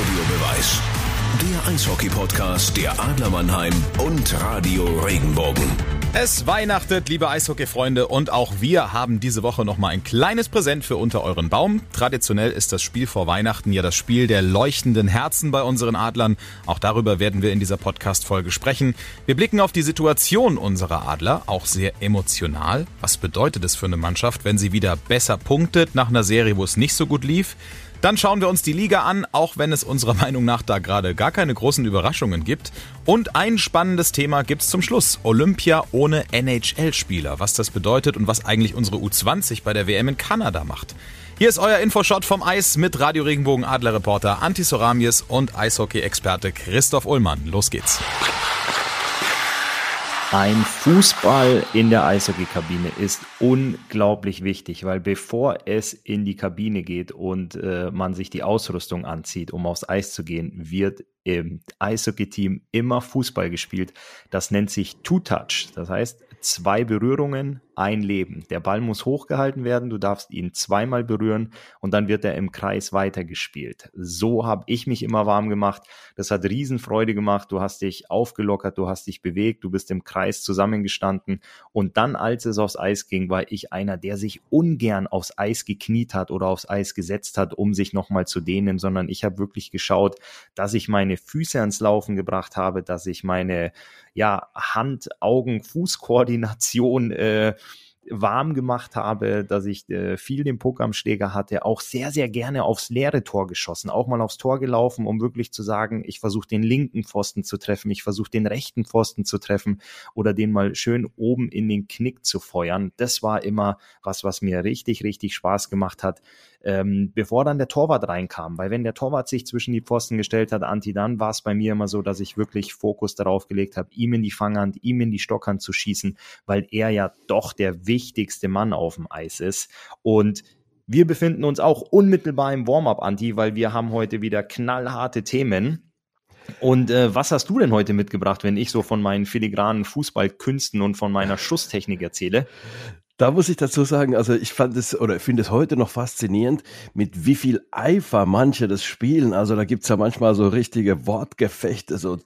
Audiobeweis. Der Eishockey-Podcast der Adler Mannheim und Radio Regenbogen. Es weihnachtet, liebe Eishockey-Freunde, und auch wir haben diese Woche nochmal ein kleines Präsent für unter euren Baum. Traditionell ist das Spiel vor Weihnachten ja das Spiel der leuchtenden Herzen bei unseren Adlern. Auch darüber werden wir in dieser Podcast-Folge sprechen. Wir blicken auf die Situation unserer Adler, auch sehr emotional. Was bedeutet es für eine Mannschaft, wenn sie wieder besser punktet nach einer Serie, wo es nicht so gut lief? Dann schauen wir uns die Liga an, auch wenn es unserer Meinung nach da gerade gar keine großen Überraschungen gibt. Und ein spannendes Thema gibt's zum Schluss. Olympia ohne NHL-Spieler. Was das bedeutet und was eigentlich unsere U20 bei der WM in Kanada macht. Hier ist euer Infoshot vom Eis mit Radio Regenbogen Adler-Reporter Anti Soramies und Eishockey-Experte Christoph Ullmann. Los geht's. Ein Fußball in der Eishockeykabine ist unglaublich wichtig, weil bevor es in die Kabine geht und äh, man sich die Ausrüstung anzieht, um aufs Eis zu gehen, wird im Eishockey-Team immer Fußball gespielt. Das nennt sich Two-Touch. Das heißt, zwei Berührungen, ein Leben. Der Ball muss hochgehalten werden, du darfst ihn zweimal berühren und dann wird er im Kreis weitergespielt. So habe ich mich immer warm gemacht. Das hat Riesenfreude gemacht. Du hast dich aufgelockert, du hast dich bewegt, du bist im Kreis zusammengestanden und dann, als es aufs Eis ging, war ich einer, der sich ungern aufs Eis gekniet hat oder aufs Eis gesetzt hat, um sich nochmal zu dehnen, sondern ich habe wirklich geschaut, dass ich meine Füße ans Laufen gebracht habe, dass ich meine ja, Hand-Augen-Fuß-Koordination äh, warm gemacht habe, dass ich äh, viel den Puck am Schläger hatte, auch sehr, sehr gerne aufs leere Tor geschossen, auch mal aufs Tor gelaufen, um wirklich zu sagen, ich versuche den linken Pfosten zu treffen, ich versuche den rechten Pfosten zu treffen oder den mal schön oben in den Knick zu feuern. Das war immer was, was mir richtig, richtig Spaß gemacht hat, ähm, bevor dann der Torwart reinkam. Weil wenn der Torwart sich zwischen die Pfosten gestellt hat, Anti, dann war es bei mir immer so, dass ich wirklich Fokus darauf gelegt habe, ihm in die Fanghand, ihm in die Stockhand zu schießen, weil er ja doch der wichtigste Mann auf dem Eis ist. Und wir befinden uns auch unmittelbar im Warm-up, Anti, weil wir haben heute wieder knallharte Themen. Und äh, was hast du denn heute mitgebracht, wenn ich so von meinen filigranen Fußballkünsten und von meiner Schusstechnik erzähle? Da muss ich dazu sagen, also ich fand es oder finde es heute noch faszinierend, mit wie viel Eifer manche das spielen. Also da gibt's ja manchmal so richtige Wortgefechte, so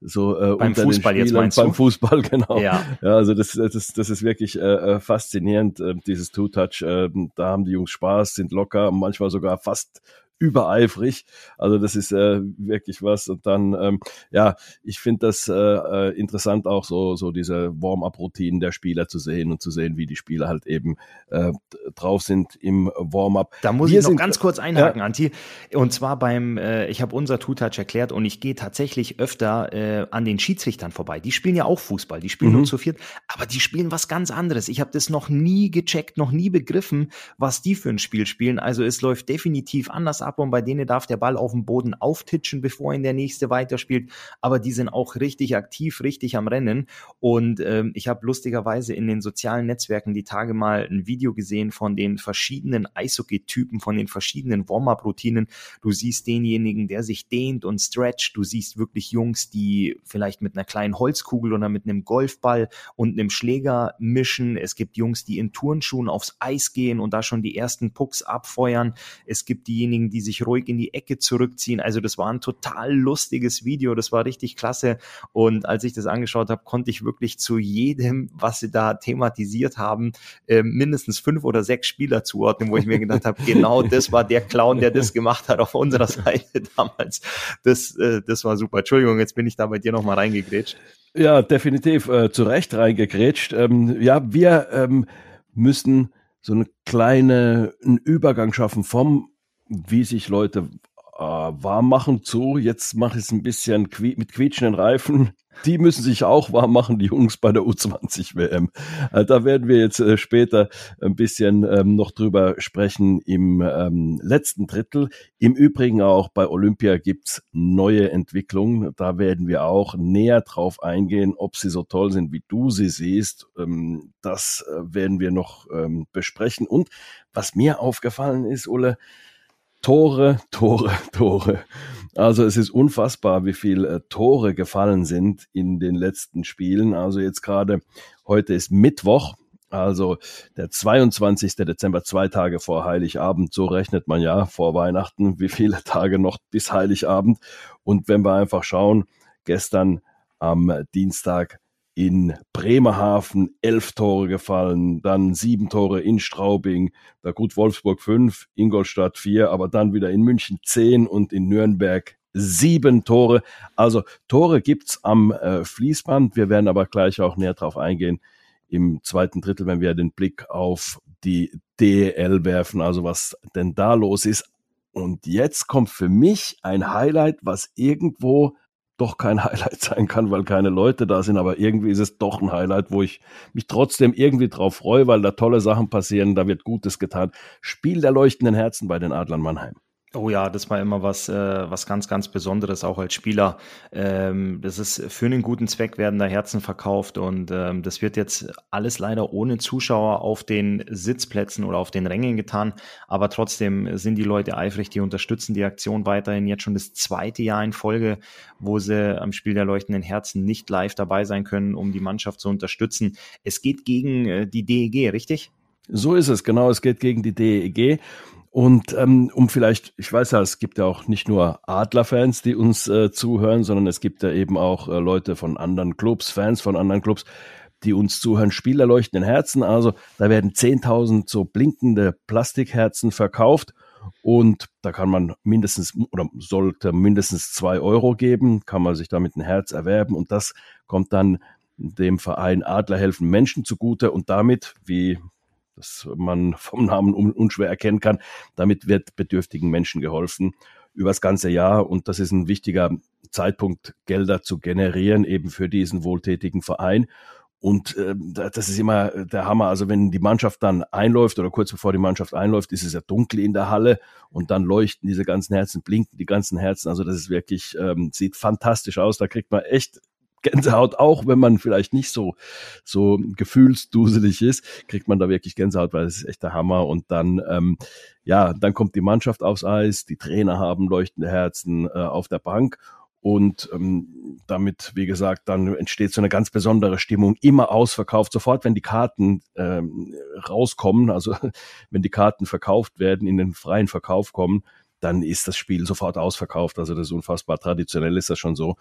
so äh, beim Fußball jetzt meinst beim du? Fußball genau ja, ja also das das das ist wirklich äh, äh, faszinierend äh, dieses Two Touch äh, da haben die Jungs Spaß sind locker manchmal sogar fast übereifrig. Also das ist äh, wirklich was. Und dann, ähm, ja, ich finde das äh, äh, interessant auch so, so diese Warm-up-Routinen der Spieler zu sehen und zu sehen, wie die Spieler halt eben äh, drauf sind im Warm-up. Da muss Wir ich noch ganz kurz einhaken, ja. Anti. Und zwar beim, äh, ich habe unser Two-Touch erklärt und ich gehe tatsächlich öfter äh, an den Schiedsrichtern vorbei. Die spielen ja auch Fußball, die spielen mhm. nur zu viert, aber die spielen was ganz anderes. Ich habe das noch nie gecheckt, noch nie begriffen, was die für ein Spiel spielen. Also es läuft definitiv anders ab ab und bei denen darf der Ball auf dem Boden auftitschen, bevor ihn der nächste weiterspielt. Aber die sind auch richtig aktiv, richtig am Rennen. Und ähm, ich habe lustigerweise in den sozialen Netzwerken die Tage mal ein Video gesehen von den verschiedenen Eishockey-Typen, von den verschiedenen Warm-up-Routinen. Du siehst denjenigen, der sich dehnt und stretcht. Du siehst wirklich Jungs, die vielleicht mit einer kleinen Holzkugel oder mit einem Golfball und einem Schläger mischen. Es gibt Jungs, die in Turnschuhen aufs Eis gehen und da schon die ersten Pucks abfeuern. Es gibt diejenigen, die sich ruhig in die Ecke zurückziehen. Also das war ein total lustiges Video, das war richtig klasse. Und als ich das angeschaut habe, konnte ich wirklich zu jedem, was sie da thematisiert haben, äh, mindestens fünf oder sechs Spieler zuordnen, wo ich mir gedacht habe, genau das war der Clown, der das gemacht hat auf unserer Seite damals. Das, äh, das war super. Entschuldigung, jetzt bin ich da bei dir nochmal reingegrätscht. Ja, definitiv äh, zu Recht reingegrätscht. Ähm, ja, wir ähm, müssen so eine kleine einen Übergang schaffen vom wie sich Leute äh, warm machen zu. Jetzt mache ich es ein bisschen qui mit quietschenden Reifen. Die müssen sich auch warm machen, die Jungs bei der U20 WM. Äh, da werden wir jetzt äh, später ein bisschen ähm, noch drüber sprechen im ähm, letzten Drittel. Im Übrigen auch bei Olympia gibt's neue Entwicklungen. Da werden wir auch näher drauf eingehen, ob sie so toll sind, wie du sie siehst. Ähm, das äh, werden wir noch ähm, besprechen. Und was mir aufgefallen ist, Ulle, Tore, Tore, Tore. Also es ist unfassbar, wie viel äh, Tore gefallen sind in den letzten Spielen. Also jetzt gerade heute ist Mittwoch Also der 22. Dezember, zwei Tage vor Heiligabend, so rechnet man ja vor Weihnachten, wie viele Tage noch bis Heiligabend. Und wenn wir einfach schauen, gestern am Dienstag in Bremerhaven elf Tore gefallen, dann sieben Tore in Straubing, da gut Wolfsburg fünf, Ingolstadt vier, aber dann wieder in München zehn und in Nürnberg sieben Tore. Also Tore gibt's am äh, Fließband. Wir werden aber gleich auch näher drauf eingehen im zweiten Drittel, wenn wir den Blick auf die DEL werfen, also was denn da los ist. Und jetzt kommt für mich ein Highlight, was irgendwo doch kein Highlight sein kann, weil keine Leute da sind, aber irgendwie ist es doch ein Highlight, wo ich mich trotzdem irgendwie drauf freue, weil da tolle Sachen passieren, da wird Gutes getan. Spiel der leuchtenden Herzen bei den Adlern Mannheim. Oh ja, das war immer was, äh, was ganz, ganz Besonderes, auch als Spieler. Ähm, das ist für einen guten Zweck werden da Herzen verkauft und ähm, das wird jetzt alles leider ohne Zuschauer auf den Sitzplätzen oder auf den Rängen getan. Aber trotzdem sind die Leute eifrig, die unterstützen die Aktion weiterhin jetzt schon das zweite Jahr in Folge, wo sie am Spiel der leuchtenden Herzen nicht live dabei sein können, um die Mannschaft zu unterstützen. Es geht gegen äh, die DEG, richtig? So ist es, genau. Es geht gegen die DEG. Und ähm, um vielleicht, ich weiß ja, es gibt ja auch nicht nur Adler-Fans, die uns äh, zuhören, sondern es gibt ja eben auch äh, Leute von anderen Clubs, Fans von anderen Clubs, die uns zuhören, Spieler leuchten in Herzen. Also da werden 10.000 so blinkende Plastikherzen verkauft und da kann man mindestens oder sollte mindestens zwei Euro geben, kann man sich damit ein Herz erwerben und das kommt dann dem Verein Adler helfen Menschen zugute und damit, wie das man vom Namen unschwer erkennen kann. Damit wird bedürftigen Menschen geholfen über das ganze Jahr und das ist ein wichtiger Zeitpunkt, Gelder zu generieren, eben für diesen wohltätigen Verein. Und äh, das ist immer der Hammer. Also wenn die Mannschaft dann einläuft oder kurz bevor die Mannschaft einläuft, ist es ja dunkel in der Halle und dann leuchten diese ganzen Herzen, blinken die ganzen Herzen. Also das ist wirklich, ähm, sieht fantastisch aus. Da kriegt man echt Gänsehaut, auch wenn man vielleicht nicht so, so gefühlsduselig ist, kriegt man da wirklich Gänsehaut, weil es ist echt der Hammer. Und dann, ähm, ja, dann kommt die Mannschaft aufs Eis, die Trainer haben leuchtende Herzen äh, auf der Bank. Und ähm, damit, wie gesagt, dann entsteht so eine ganz besondere Stimmung, immer ausverkauft. Sofort, wenn die Karten ähm, rauskommen, also wenn die Karten verkauft werden, in den freien Verkauf kommen, dann ist das Spiel sofort ausverkauft. Also das ist unfassbar traditionell, ist das schon so.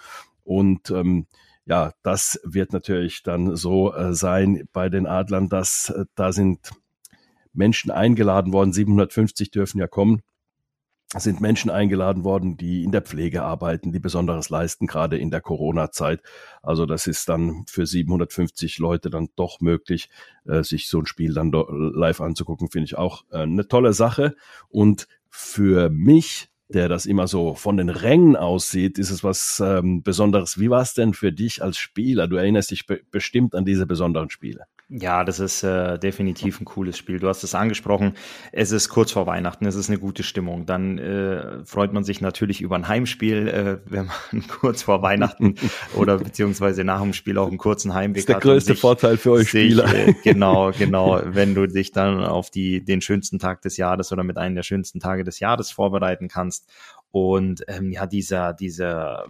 Und ähm, ja, das wird natürlich dann so äh, sein bei den Adlern, dass äh, da sind Menschen eingeladen worden, 750 dürfen ja kommen. Sind Menschen eingeladen worden, die in der Pflege arbeiten, die Besonderes leisten, gerade in der Corona-Zeit. Also das ist dann für 750 Leute dann doch möglich, äh, sich so ein Spiel dann live anzugucken, finde ich auch äh, eine tolle Sache. Und für mich der das immer so von den Rängen aussieht, ist es was ähm, Besonderes. Wie war es denn für dich als Spieler? Du erinnerst dich be bestimmt an diese besonderen Spiele. Ja, das ist äh, definitiv ein cooles Spiel. Du hast es angesprochen. Es ist kurz vor Weihnachten, es ist eine gute Stimmung. Dann äh, freut man sich natürlich über ein Heimspiel, äh, wenn man kurz vor Weihnachten oder beziehungsweise nach dem Spiel auch einen kurzen Heimweg hat. Das ist der größte sich, Vorteil für euch Spieler. Sich, äh, genau, genau. Wenn du dich dann auf die, den schönsten Tag des Jahres oder mit einem der schönsten Tage des Jahres vorbereiten kannst. Und ähm, ja, dieser, dieser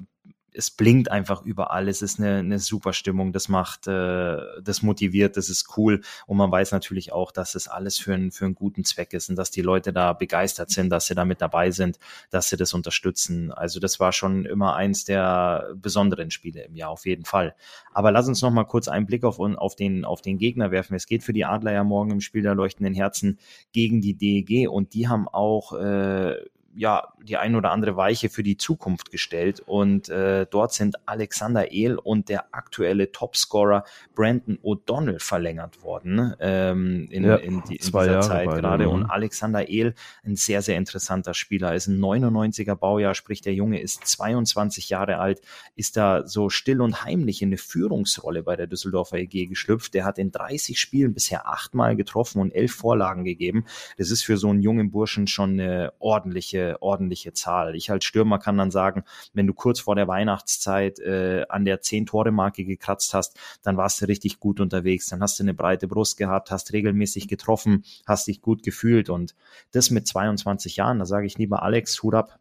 es blinkt einfach überall. Es ist eine, eine super Stimmung. Das macht, äh, das motiviert, das ist cool. Und man weiß natürlich auch, dass es alles für, ein, für einen guten Zweck ist und dass die Leute da begeistert sind, dass sie da mit dabei sind, dass sie das unterstützen. Also das war schon immer eins der besonderen Spiele im Jahr, auf jeden Fall. Aber lass uns noch mal kurz einen Blick auf, auf, den, auf den Gegner werfen. Es geht für die Adler ja morgen im Spiel der leuchtenden Herzen gegen die DEG und die haben auch äh, ja die ein oder andere Weiche für die Zukunft gestellt. Und äh, dort sind Alexander Ehl und der aktuelle Topscorer Brandon O'Donnell verlängert worden ähm, in, ja, in, die, in dieser Jahre Zeit gerade. und Alexander Ehl ein sehr sehr interessanter Spieler ist ein 99er Baujahr sprich der Junge ist 22 Jahre alt ist da so still und heimlich in eine Führungsrolle bei der Düsseldorfer EG geschlüpft. Der hat in 30 Spielen bisher achtmal getroffen und elf Vorlagen gegeben. Das ist für so einen jungen Burschen schon eine ordentliche ordentliche, Zahl. Ich als Stürmer kann dann sagen, wenn du kurz vor der Weihnachtszeit äh, an der 10-Tore-Marke gekratzt hast, dann warst du richtig gut unterwegs. Dann hast du eine breite Brust gehabt, hast regelmäßig getroffen, hast dich gut gefühlt und das mit 22 Jahren, da sage ich lieber Alex, Hut ab.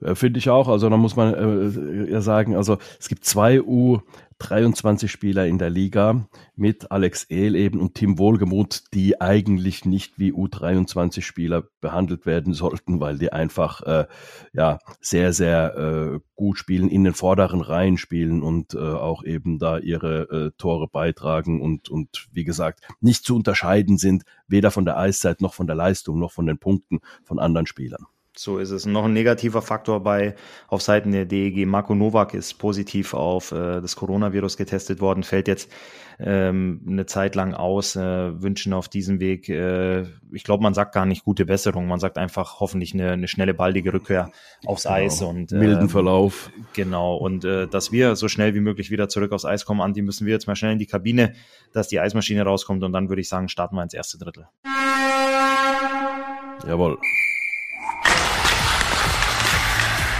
Äh, Finde ich auch. Also da muss man äh, ja sagen, also es gibt zwei U 23 Spieler in der Liga mit Alex Ehl eben und Tim Wohlgemuth, die eigentlich nicht wie U23 Spieler behandelt werden sollten, weil die einfach äh, ja sehr sehr äh, gut spielen, in den vorderen Reihen spielen und äh, auch eben da ihre äh, Tore beitragen und und wie gesagt nicht zu unterscheiden sind, weder von der Eiszeit noch von der Leistung noch von den Punkten von anderen Spielern. So ist es. Noch ein negativer Faktor bei auf Seiten der DEG. Marco Novak ist positiv auf äh, das Coronavirus getestet worden, fällt jetzt ähm, eine Zeit lang aus, äh, wünschen auf diesem Weg, äh, ich glaube, man sagt gar nicht gute Besserung, man sagt einfach hoffentlich eine, eine schnelle, baldige Rückkehr aufs genau. Eis und äh, milden Verlauf. Genau, und äh, dass wir so schnell wie möglich wieder zurück aufs Eis kommen, Andi, müssen wir jetzt mal schnell in die Kabine, dass die Eismaschine rauskommt und dann würde ich sagen, starten wir ins erste Drittel. Jawohl.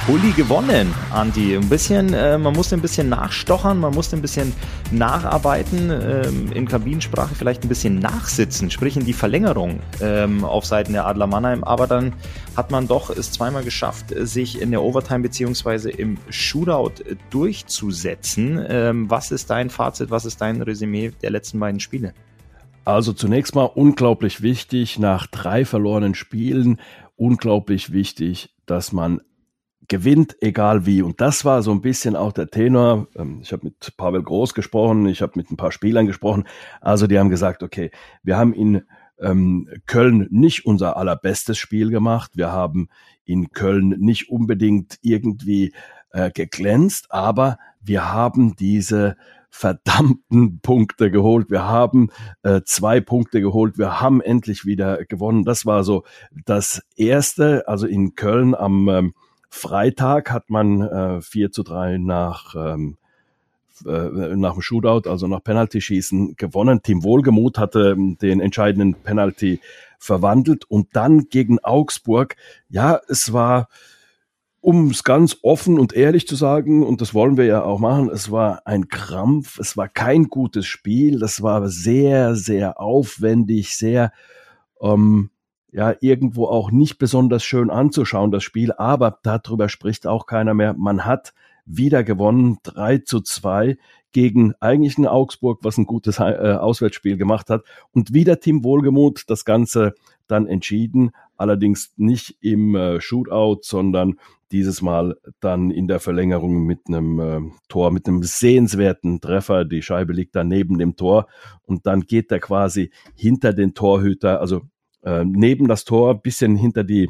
Uli gewonnen, Andi. Ein bisschen, äh, man musste ein bisschen nachstochern, man musste ein bisschen nacharbeiten, ähm, in Kabinensprache vielleicht ein bisschen nachsitzen, sprich in die Verlängerung ähm, auf Seiten der Adler Mannheim. Aber dann hat man doch es zweimal geschafft, sich in der Overtime beziehungsweise im Shootout durchzusetzen. Ähm, was ist dein Fazit, was ist dein Resümee der letzten beiden Spiele? Also zunächst mal unglaublich wichtig, nach drei verlorenen Spielen, unglaublich wichtig, dass man gewinnt, egal wie. Und das war so ein bisschen auch der Tenor. Ähm, ich habe mit Pavel Groß gesprochen, ich habe mit ein paar Spielern gesprochen. Also die haben gesagt, okay, wir haben in ähm, Köln nicht unser allerbestes Spiel gemacht. Wir haben in Köln nicht unbedingt irgendwie äh, geglänzt, aber wir haben diese verdammten Punkte geholt. Wir haben äh, zwei Punkte geholt. Wir haben endlich wieder gewonnen. Das war so das erste, also in Köln am ähm, Freitag hat man äh, 4 zu 3 nach, ähm, äh, nach dem Shootout, also nach Penalty-Schießen gewonnen. Team Wohlgemuth hatte ähm, den entscheidenden Penalty verwandelt und dann gegen Augsburg, ja, es war, um es ganz offen und ehrlich zu sagen, und das wollen wir ja auch machen, es war ein Krampf, es war kein gutes Spiel, das war sehr, sehr aufwendig, sehr, ähm, ja irgendwo auch nicht besonders schön anzuschauen, das Spiel, aber darüber spricht auch keiner mehr. Man hat wieder gewonnen, 3 zu 2 gegen eigentlich ein Augsburg, was ein gutes äh, Auswärtsspiel gemacht hat. Und wieder Team Wohlgemut das Ganze dann entschieden, allerdings nicht im äh, Shootout, sondern dieses Mal dann in der Verlängerung mit einem äh, Tor, mit einem sehenswerten Treffer. Die Scheibe liegt dann neben dem Tor und dann geht er quasi hinter den Torhüter, also äh, neben das Tor, bisschen hinter die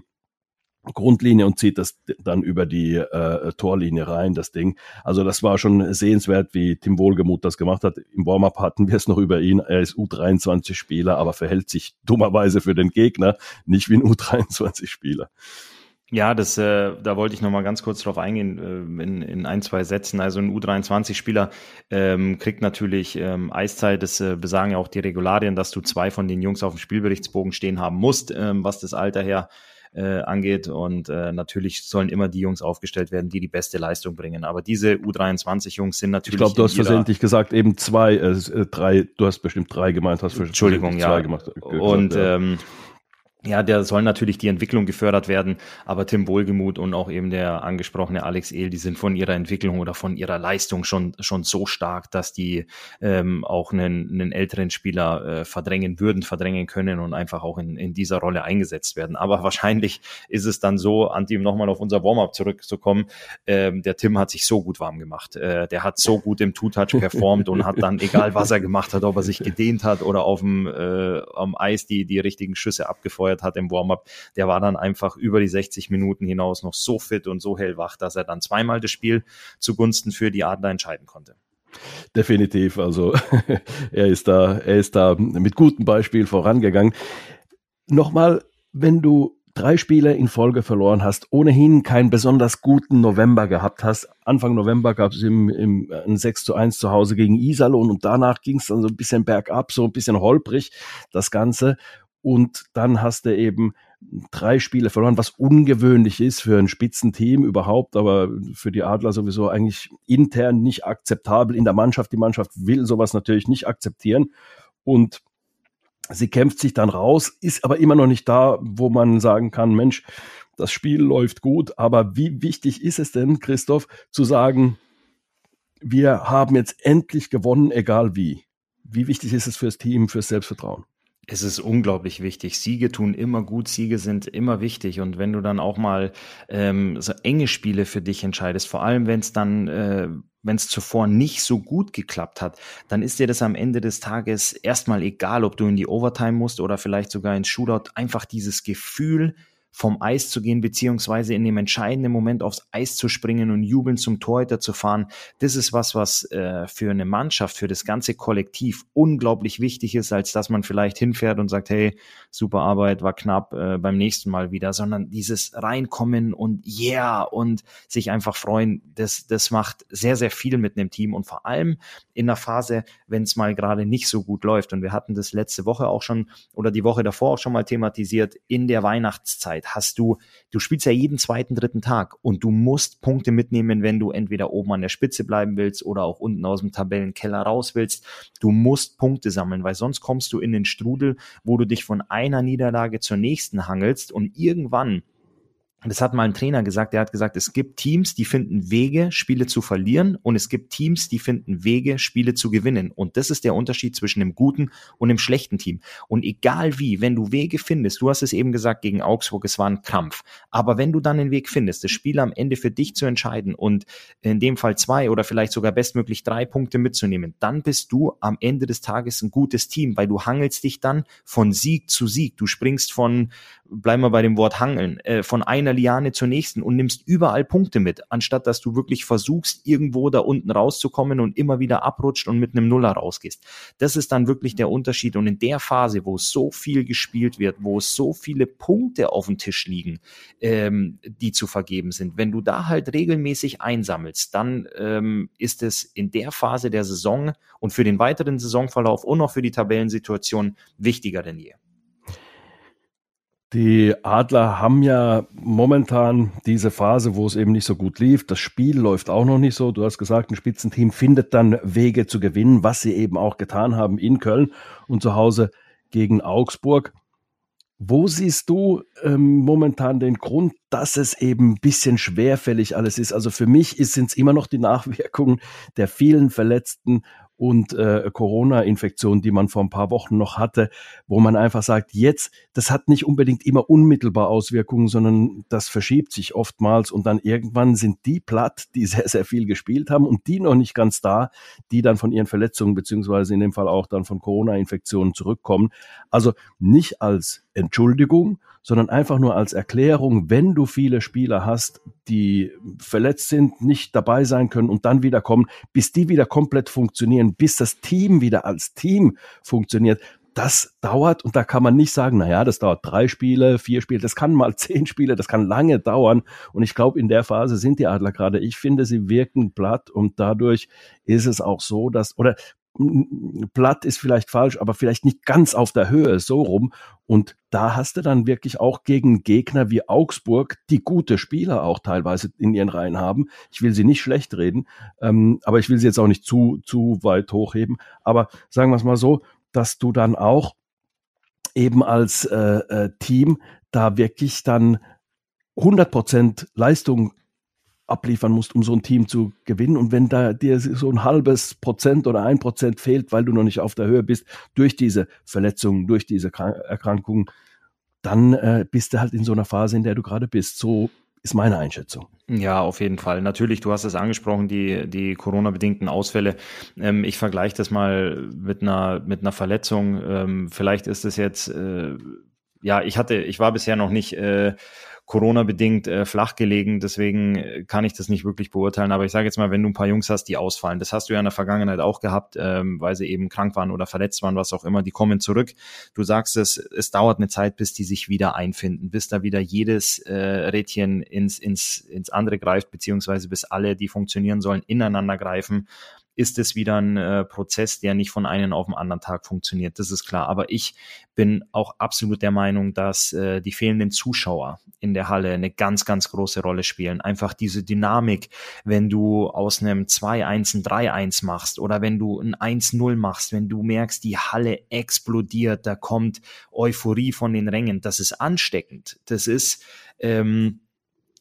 Grundlinie und zieht das dann über die äh, Torlinie rein, das Ding. Also das war schon sehenswert, wie Tim Wohlgemuth das gemacht hat. Im Warm-up hatten wir es noch über ihn. Er ist U23-Spieler, aber verhält sich dummerweise für den Gegner nicht wie ein U23-Spieler. Ja, das, äh, da wollte ich noch mal ganz kurz drauf eingehen äh, in, in ein, zwei Sätzen. Also ein U23-Spieler ähm, kriegt natürlich ähm, Eiszeit. Das äh, besagen ja auch die Regularien, dass du zwei von den Jungs auf dem Spielberichtsbogen stehen haben musst, ähm, was das Alter her äh, angeht. Und äh, natürlich sollen immer die Jungs aufgestellt werden, die die beste Leistung bringen. Aber diese U23-Jungs sind natürlich. Ich glaube, du hast versehentlich gesagt, eben zwei, äh, äh, drei, du hast bestimmt drei gemeint, hast für Entschuldigung, zwei ja. gemacht. Gesagt, und ja. ähm, ja, der soll natürlich die Entwicklung gefördert werden, aber Tim Wohlgemuth und auch eben der angesprochene Alex Ehl, die sind von ihrer Entwicklung oder von ihrer Leistung schon, schon so stark, dass die ähm, auch einen, einen älteren Spieler äh, verdrängen würden, verdrängen können und einfach auch in, in dieser Rolle eingesetzt werden. Aber wahrscheinlich ist es dann so, Anti, um nochmal auf unser Warm-up zurückzukommen, ähm, der Tim hat sich so gut warm gemacht. Äh, der hat so gut im Two-Touch performt und hat dann, egal was er gemacht hat, ob er sich gedehnt hat oder auf dem äh, am Eis die, die richtigen Schüsse abgefeuert angefeuert hat im Warm-up, der war dann einfach über die 60 Minuten hinaus noch so fit und so hellwach, dass er dann zweimal das Spiel zugunsten für die Adler entscheiden konnte. Definitiv, also er ist da, er ist da mit gutem Beispiel vorangegangen. Nochmal, wenn du drei Spiele in Folge verloren hast, ohnehin keinen besonders guten November gehabt hast. Anfang November gab es im, im, ein 6 zu 1 zu Hause gegen Iserlohn und danach ging es dann so ein bisschen bergab, so ein bisschen holprig, das Ganze und dann hast du eben drei Spiele verloren, was ungewöhnlich ist für ein Spitzenteam überhaupt, aber für die Adler sowieso eigentlich intern nicht akzeptabel in der Mannschaft. Die Mannschaft will sowas natürlich nicht akzeptieren und sie kämpft sich dann raus, ist aber immer noch nicht da, wo man sagen kann, Mensch, das Spiel läuft gut, aber wie wichtig ist es denn, Christoph, zu sagen, wir haben jetzt endlich gewonnen, egal wie? Wie wichtig ist es fürs Team, fürs Selbstvertrauen? Es ist unglaublich wichtig. Siege tun immer gut, Siege sind immer wichtig. Und wenn du dann auch mal ähm, so enge Spiele für dich entscheidest, vor allem wenn es dann, äh, wenn es zuvor nicht so gut geklappt hat, dann ist dir das am Ende des Tages erstmal egal, ob du in die Overtime musst oder vielleicht sogar ins Shootout. Einfach dieses Gefühl, vom Eis zu gehen, beziehungsweise in dem entscheidenden Moment aufs Eis zu springen und jubeln zum Torhüter zu fahren. Das ist was, was äh, für eine Mannschaft, für das ganze Kollektiv unglaublich wichtig ist, als dass man vielleicht hinfährt und sagt, hey, super Arbeit, war knapp, äh, beim nächsten Mal wieder, sondern dieses Reinkommen und yeah und sich einfach freuen, das, das macht sehr, sehr viel mit einem Team und vor allem in der Phase, wenn es mal gerade nicht so gut läuft. Und wir hatten das letzte Woche auch schon oder die Woche davor auch schon mal thematisiert in der Weihnachtszeit Zeit hast du, du spielst ja jeden zweiten, dritten Tag und du musst Punkte mitnehmen, wenn du entweder oben an der Spitze bleiben willst oder auch unten aus dem Tabellenkeller raus willst. Du musst Punkte sammeln, weil sonst kommst du in den Strudel, wo du dich von einer Niederlage zur nächsten hangelst und irgendwann das hat mal ein Trainer gesagt, der hat gesagt, es gibt Teams, die finden Wege, Spiele zu verlieren und es gibt Teams, die finden Wege, Spiele zu gewinnen. Und das ist der Unterschied zwischen dem guten und dem schlechten Team. Und egal wie, wenn du Wege findest, du hast es eben gesagt gegen Augsburg, es war ein Kampf. Aber wenn du dann den Weg findest, das Spiel am Ende für dich zu entscheiden und in dem Fall zwei oder vielleicht sogar bestmöglich drei Punkte mitzunehmen, dann bist du am Ende des Tages ein gutes Team, weil du hangelst dich dann von Sieg zu Sieg. Du springst von, bleiben wir bei dem Wort hangeln, äh, von einer Liane zur nächsten und nimmst überall Punkte mit, anstatt dass du wirklich versuchst, irgendwo da unten rauszukommen und immer wieder abrutscht und mit einem Nuller rausgehst. Das ist dann wirklich der Unterschied. Und in der Phase, wo so viel gespielt wird, wo so viele Punkte auf dem Tisch liegen, ähm, die zu vergeben sind, wenn du da halt regelmäßig einsammelst, dann ähm, ist es in der Phase der Saison und für den weiteren Saisonverlauf und auch für die Tabellensituation wichtiger denn je. Die Adler haben ja momentan diese Phase, wo es eben nicht so gut lief. Das Spiel läuft auch noch nicht so. Du hast gesagt, ein Spitzenteam findet dann Wege zu gewinnen, was sie eben auch getan haben in Köln und zu Hause gegen Augsburg. Wo siehst du ähm, momentan den Grund, dass es eben ein bisschen schwerfällig alles ist? Also für mich sind es immer noch die Nachwirkungen der vielen Verletzten und äh, Corona-Infektion, die man vor ein paar Wochen noch hatte, wo man einfach sagt, jetzt, das hat nicht unbedingt immer unmittelbar Auswirkungen, sondern das verschiebt sich oftmals und dann irgendwann sind die platt, die sehr, sehr viel gespielt haben und die noch nicht ganz da, die dann von ihren Verletzungen beziehungsweise in dem Fall auch dann von Corona-Infektionen zurückkommen. Also nicht als Entschuldigung, sondern einfach nur als Erklärung, wenn du viele Spieler hast, die verletzt sind, nicht dabei sein können und dann wieder kommen, bis die wieder komplett funktionieren, bis das Team wieder als Team funktioniert, das dauert und da kann man nicht sagen, na ja, das dauert drei Spiele, vier Spiele, das kann mal zehn Spiele, das kann lange dauern. Und ich glaube, in der Phase sind die Adler gerade. Ich finde, sie wirken platt und dadurch ist es auch so, dass, oder platt ist vielleicht falsch, aber vielleicht nicht ganz auf der Höhe, so rum. Und da hast du dann wirklich auch gegen Gegner wie Augsburg, die gute Spieler auch teilweise in ihren Reihen haben. Ich will sie nicht schlecht reden, ähm, aber ich will sie jetzt auch nicht zu, zu weit hochheben. Aber sagen wir es mal so, dass du dann auch eben als äh, äh, Team da wirklich dann 100 Prozent Leistung abliefern musst, um so ein Team zu gewinnen. Und wenn da dir so ein halbes Prozent oder ein Prozent fehlt, weil du noch nicht auf der Höhe bist, durch diese Verletzungen, durch diese Erkrankungen, dann äh, bist du halt in so einer Phase, in der du gerade bist. So ist meine Einschätzung. Ja, auf jeden Fall. Natürlich, du hast es angesprochen, die, die Corona-bedingten Ausfälle. Ähm, ich vergleiche das mal mit einer, mit einer Verletzung. Ähm, vielleicht ist es jetzt, äh, ja, ich hatte, ich war bisher noch nicht äh, Corona-bedingt äh, flach gelegen, deswegen äh, kann ich das nicht wirklich beurteilen. Aber ich sage jetzt mal, wenn du ein paar Jungs hast, die ausfallen, das hast du ja in der Vergangenheit auch gehabt, ähm, weil sie eben krank waren oder verletzt waren, was auch immer, die kommen zurück. Du sagst es, es dauert eine Zeit, bis die sich wieder einfinden, bis da wieder jedes äh, Rädchen ins, ins, ins andere greift, beziehungsweise bis alle, die funktionieren sollen, ineinander greifen. Ist es wieder ein äh, Prozess, der nicht von einem auf den anderen Tag funktioniert. Das ist klar. Aber ich bin auch absolut der Meinung, dass äh, die fehlenden Zuschauer in der Halle eine ganz, ganz große Rolle spielen. Einfach diese Dynamik, wenn du aus einem 2-1 ein 3-1 machst oder wenn du ein 1-0 machst, wenn du merkst, die Halle explodiert, da kommt Euphorie von den Rängen, das ist ansteckend. Das ist ähm,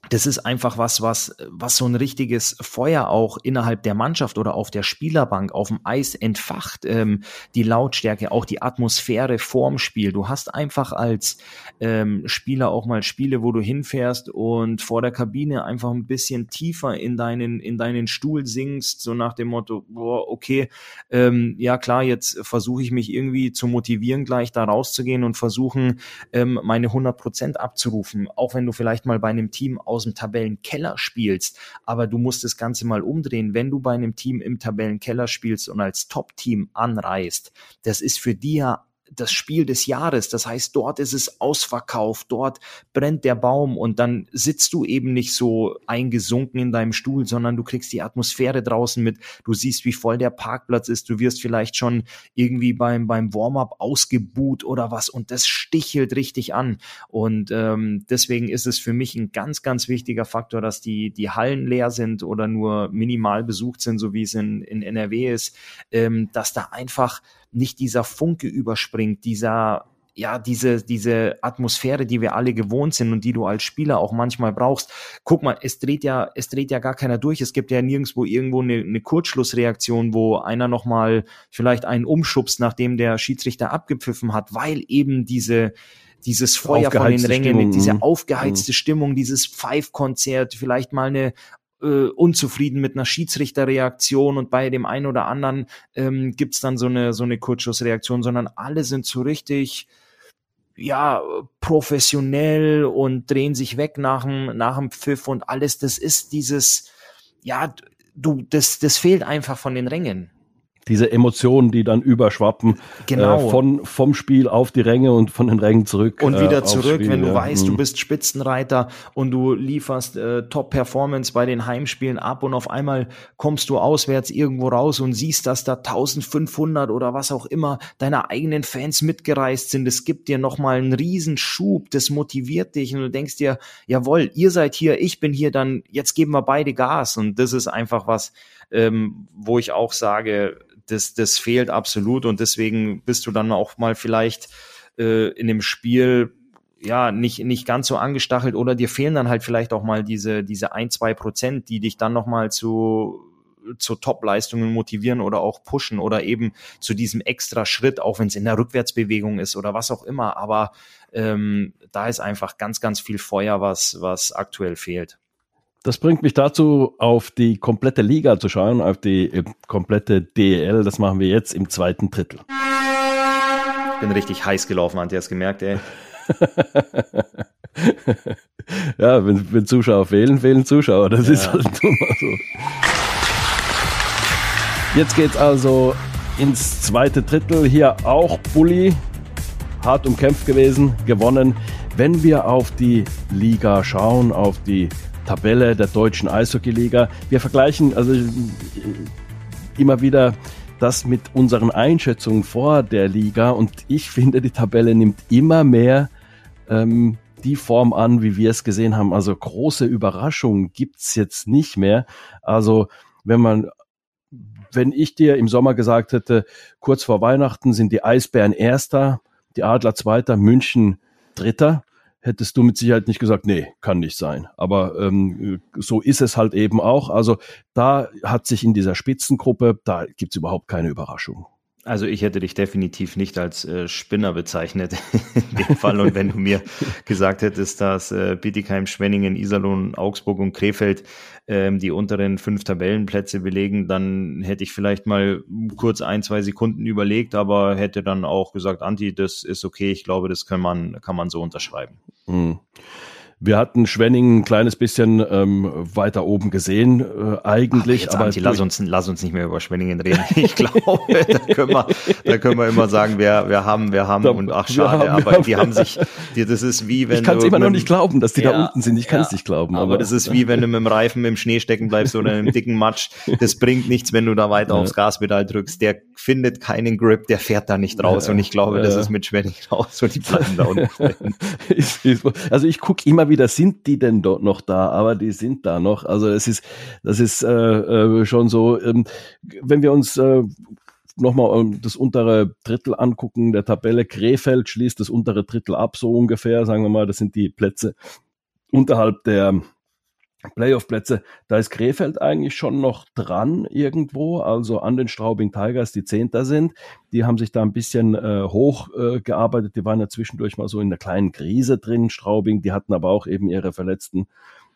das ist einfach was, was, was so ein richtiges Feuer auch innerhalb der Mannschaft oder auf der Spielerbank, auf dem Eis entfacht. Ähm, die Lautstärke, auch die Atmosphäre vorm Spiel. Du hast einfach als ähm, Spieler auch mal Spiele, wo du hinfährst und vor der Kabine einfach ein bisschen tiefer in deinen, in deinen Stuhl singst, so nach dem Motto, boah, okay, ähm, ja klar, jetzt versuche ich mich irgendwie zu motivieren, gleich da rauszugehen und versuchen, ähm, meine 100 Prozent abzurufen. Auch wenn du vielleicht mal bei einem Team aus dem Tabellenkeller spielst, aber du musst das Ganze mal umdrehen, wenn du bei einem Team im Tabellenkeller spielst und als Top-Team anreist, das ist für die ja das Spiel des Jahres. Das heißt, dort ist es ausverkauft, dort brennt der Baum und dann sitzt du eben nicht so eingesunken in deinem Stuhl, sondern du kriegst die Atmosphäre draußen mit. Du siehst, wie voll der Parkplatz ist. Du wirst vielleicht schon irgendwie beim, beim Warm-up ausgebuht oder was und das stichelt richtig an. Und ähm, deswegen ist es für mich ein ganz, ganz wichtiger Faktor, dass die, die Hallen leer sind oder nur minimal besucht sind, so wie es in, in NRW ist, ähm, dass da einfach nicht dieser Funke überspringt, dieser ja, diese, diese Atmosphäre, die wir alle gewohnt sind und die du als Spieler auch manchmal brauchst. Guck mal, es dreht ja, es dreht ja gar keiner durch. Es gibt ja nirgendwo irgendwo eine, eine Kurzschlussreaktion, wo einer nochmal vielleicht einen umschubst, nachdem der Schiedsrichter abgepfiffen hat, weil eben diese, dieses Feuer von den Rängen, Stimmung, diese mhm. aufgeheizte mh. Stimmung, dieses Five-Konzert, vielleicht mal eine äh, unzufrieden mit einer Schiedsrichterreaktion und bei dem einen oder anderen ähm, gibt dann so eine, so eine Kurzschussreaktion, sondern alle sind so richtig ja, professionell und drehen sich weg nach dem, nach dem Pfiff und alles. Das ist dieses, ja, du, das, das fehlt einfach von den Rängen diese Emotionen, die dann überschwappen genau. äh, von vom Spiel auf die Ränge und von den Rängen zurück und wieder äh, zurück, Spiel, wenn du ja. weißt, du mhm. bist Spitzenreiter und du lieferst äh, Top Performance bei den Heimspielen ab und auf einmal kommst du auswärts irgendwo raus und siehst, dass da 1500 oder was auch immer deiner eigenen Fans mitgereist sind. Es gibt dir noch mal einen riesen Schub, das motiviert dich und du denkst dir, jawohl, ihr seid hier, ich bin hier, dann jetzt geben wir beide Gas und das ist einfach was, ähm, wo ich auch sage, das, das fehlt absolut und deswegen bist du dann auch mal vielleicht äh, in dem Spiel ja nicht nicht ganz so angestachelt oder dir fehlen dann halt vielleicht auch mal diese diese ein zwei Prozent, die dich dann noch mal zu zu Top-Leistungen motivieren oder auch pushen oder eben zu diesem extra Schritt, auch wenn es in der Rückwärtsbewegung ist oder was auch immer. Aber ähm, da ist einfach ganz, ganz viel Feuer, was, was aktuell fehlt. Das bringt mich dazu, auf die komplette Liga zu schauen, auf die äh, komplette DEL. Das machen wir jetzt im zweiten Drittel. Bin richtig heiß gelaufen, Antje, hast gemerkt, ey. ja, wenn, wenn Zuschauer fehlen, fehlen Zuschauer. Das ja. ist halt mal so. Jetzt geht's also ins zweite Drittel. Hier auch Bulli. Hart umkämpft gewesen, gewonnen. Wenn wir auf die Liga schauen, auf die Tabelle der deutschen Eishockeyliga. Wir vergleichen also äh, immer wieder das mit unseren Einschätzungen vor der Liga und ich finde, die Tabelle nimmt immer mehr ähm, die Form an, wie wir es gesehen haben. Also große Überraschungen gibt's jetzt nicht mehr. Also wenn man wenn ich dir im Sommer gesagt hätte, kurz vor Weihnachten sind die Eisbären Erster, die Adler Zweiter, München Dritter, hättest du mit Sicherheit nicht gesagt, nee, kann nicht sein. Aber ähm, so ist es halt eben auch. Also da hat sich in dieser Spitzengruppe, da gibt's überhaupt keine Überraschung. Also ich hätte dich definitiv nicht als äh, Spinner bezeichnet in dem Fall. Und wenn du mir gesagt hättest, dass äh, Bietigheim, Schwenningen, Iserlohn, Augsburg und Krefeld ähm, die unteren fünf Tabellenplätze belegen, dann hätte ich vielleicht mal kurz ein, zwei Sekunden überlegt, aber hätte dann auch gesagt, Anti, das ist okay, ich glaube, das kann man, kann man so unterschreiben. Mhm. Wir hatten Schwenning ein kleines bisschen ähm, weiter oben gesehen, äh, eigentlich. Ach, aber Anti, lass, uns, lass uns nicht mehr über Schwenningen reden. Ich glaube, da, können wir, da können wir immer sagen, wir, wir haben, wir haben da, und ach schade, haben, aber haben, die haben sich, die, das ist wie wenn. Ich kann es immer noch nicht glauben, dass die ja, da unten sind. Ich kann es ja, nicht glauben. Aber, aber, das ist wie wenn du mit dem Reifen im Schnee stecken bleibst oder im dicken Matsch. Das bringt nichts, wenn du da weiter ja. aufs Gaspedal drückst. Der findet keinen Grip, der fährt da nicht raus. und ich glaube, das ist mit Schwenningen raus und die bleiben da unten. also ich gucke immer wieder, sind die denn dort noch da? Aber die sind da noch. Also es ist, das ist äh, äh, schon so, ähm, wenn wir uns äh, nochmal ähm, das untere Drittel angucken, der Tabelle Krefeld schließt das untere Drittel ab, so ungefähr, sagen wir mal, das sind die Plätze unterhalb der Playoff-Plätze, da ist Krefeld eigentlich schon noch dran irgendwo, also an den Straubing Tigers, die Zehnter sind. Die haben sich da ein bisschen äh, hochgearbeitet. Äh, die waren ja zwischendurch mal so in einer kleinen Krise drin, Straubing. Die hatten aber auch eben ihre verletzten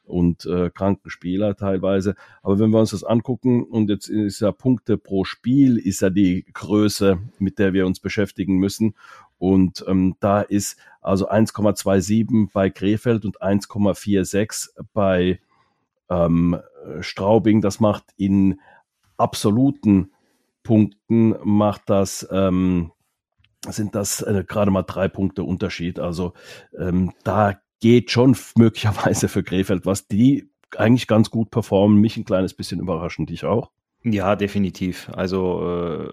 und äh, kranken Spieler teilweise. Aber wenn wir uns das angucken, und jetzt ist ja Punkte pro Spiel, ist ja die Größe, mit der wir uns beschäftigen müssen. Und ähm, da ist also 1,27 bei Krefeld und 1,46 bei ähm, Straubing, das macht in absoluten Punkten, macht das, ähm, sind das äh, gerade mal drei Punkte Unterschied. Also ähm, da geht schon möglicherweise für Krefeld was, die eigentlich ganz gut performen, mich ein kleines bisschen überraschen, dich auch. Ja, definitiv. Also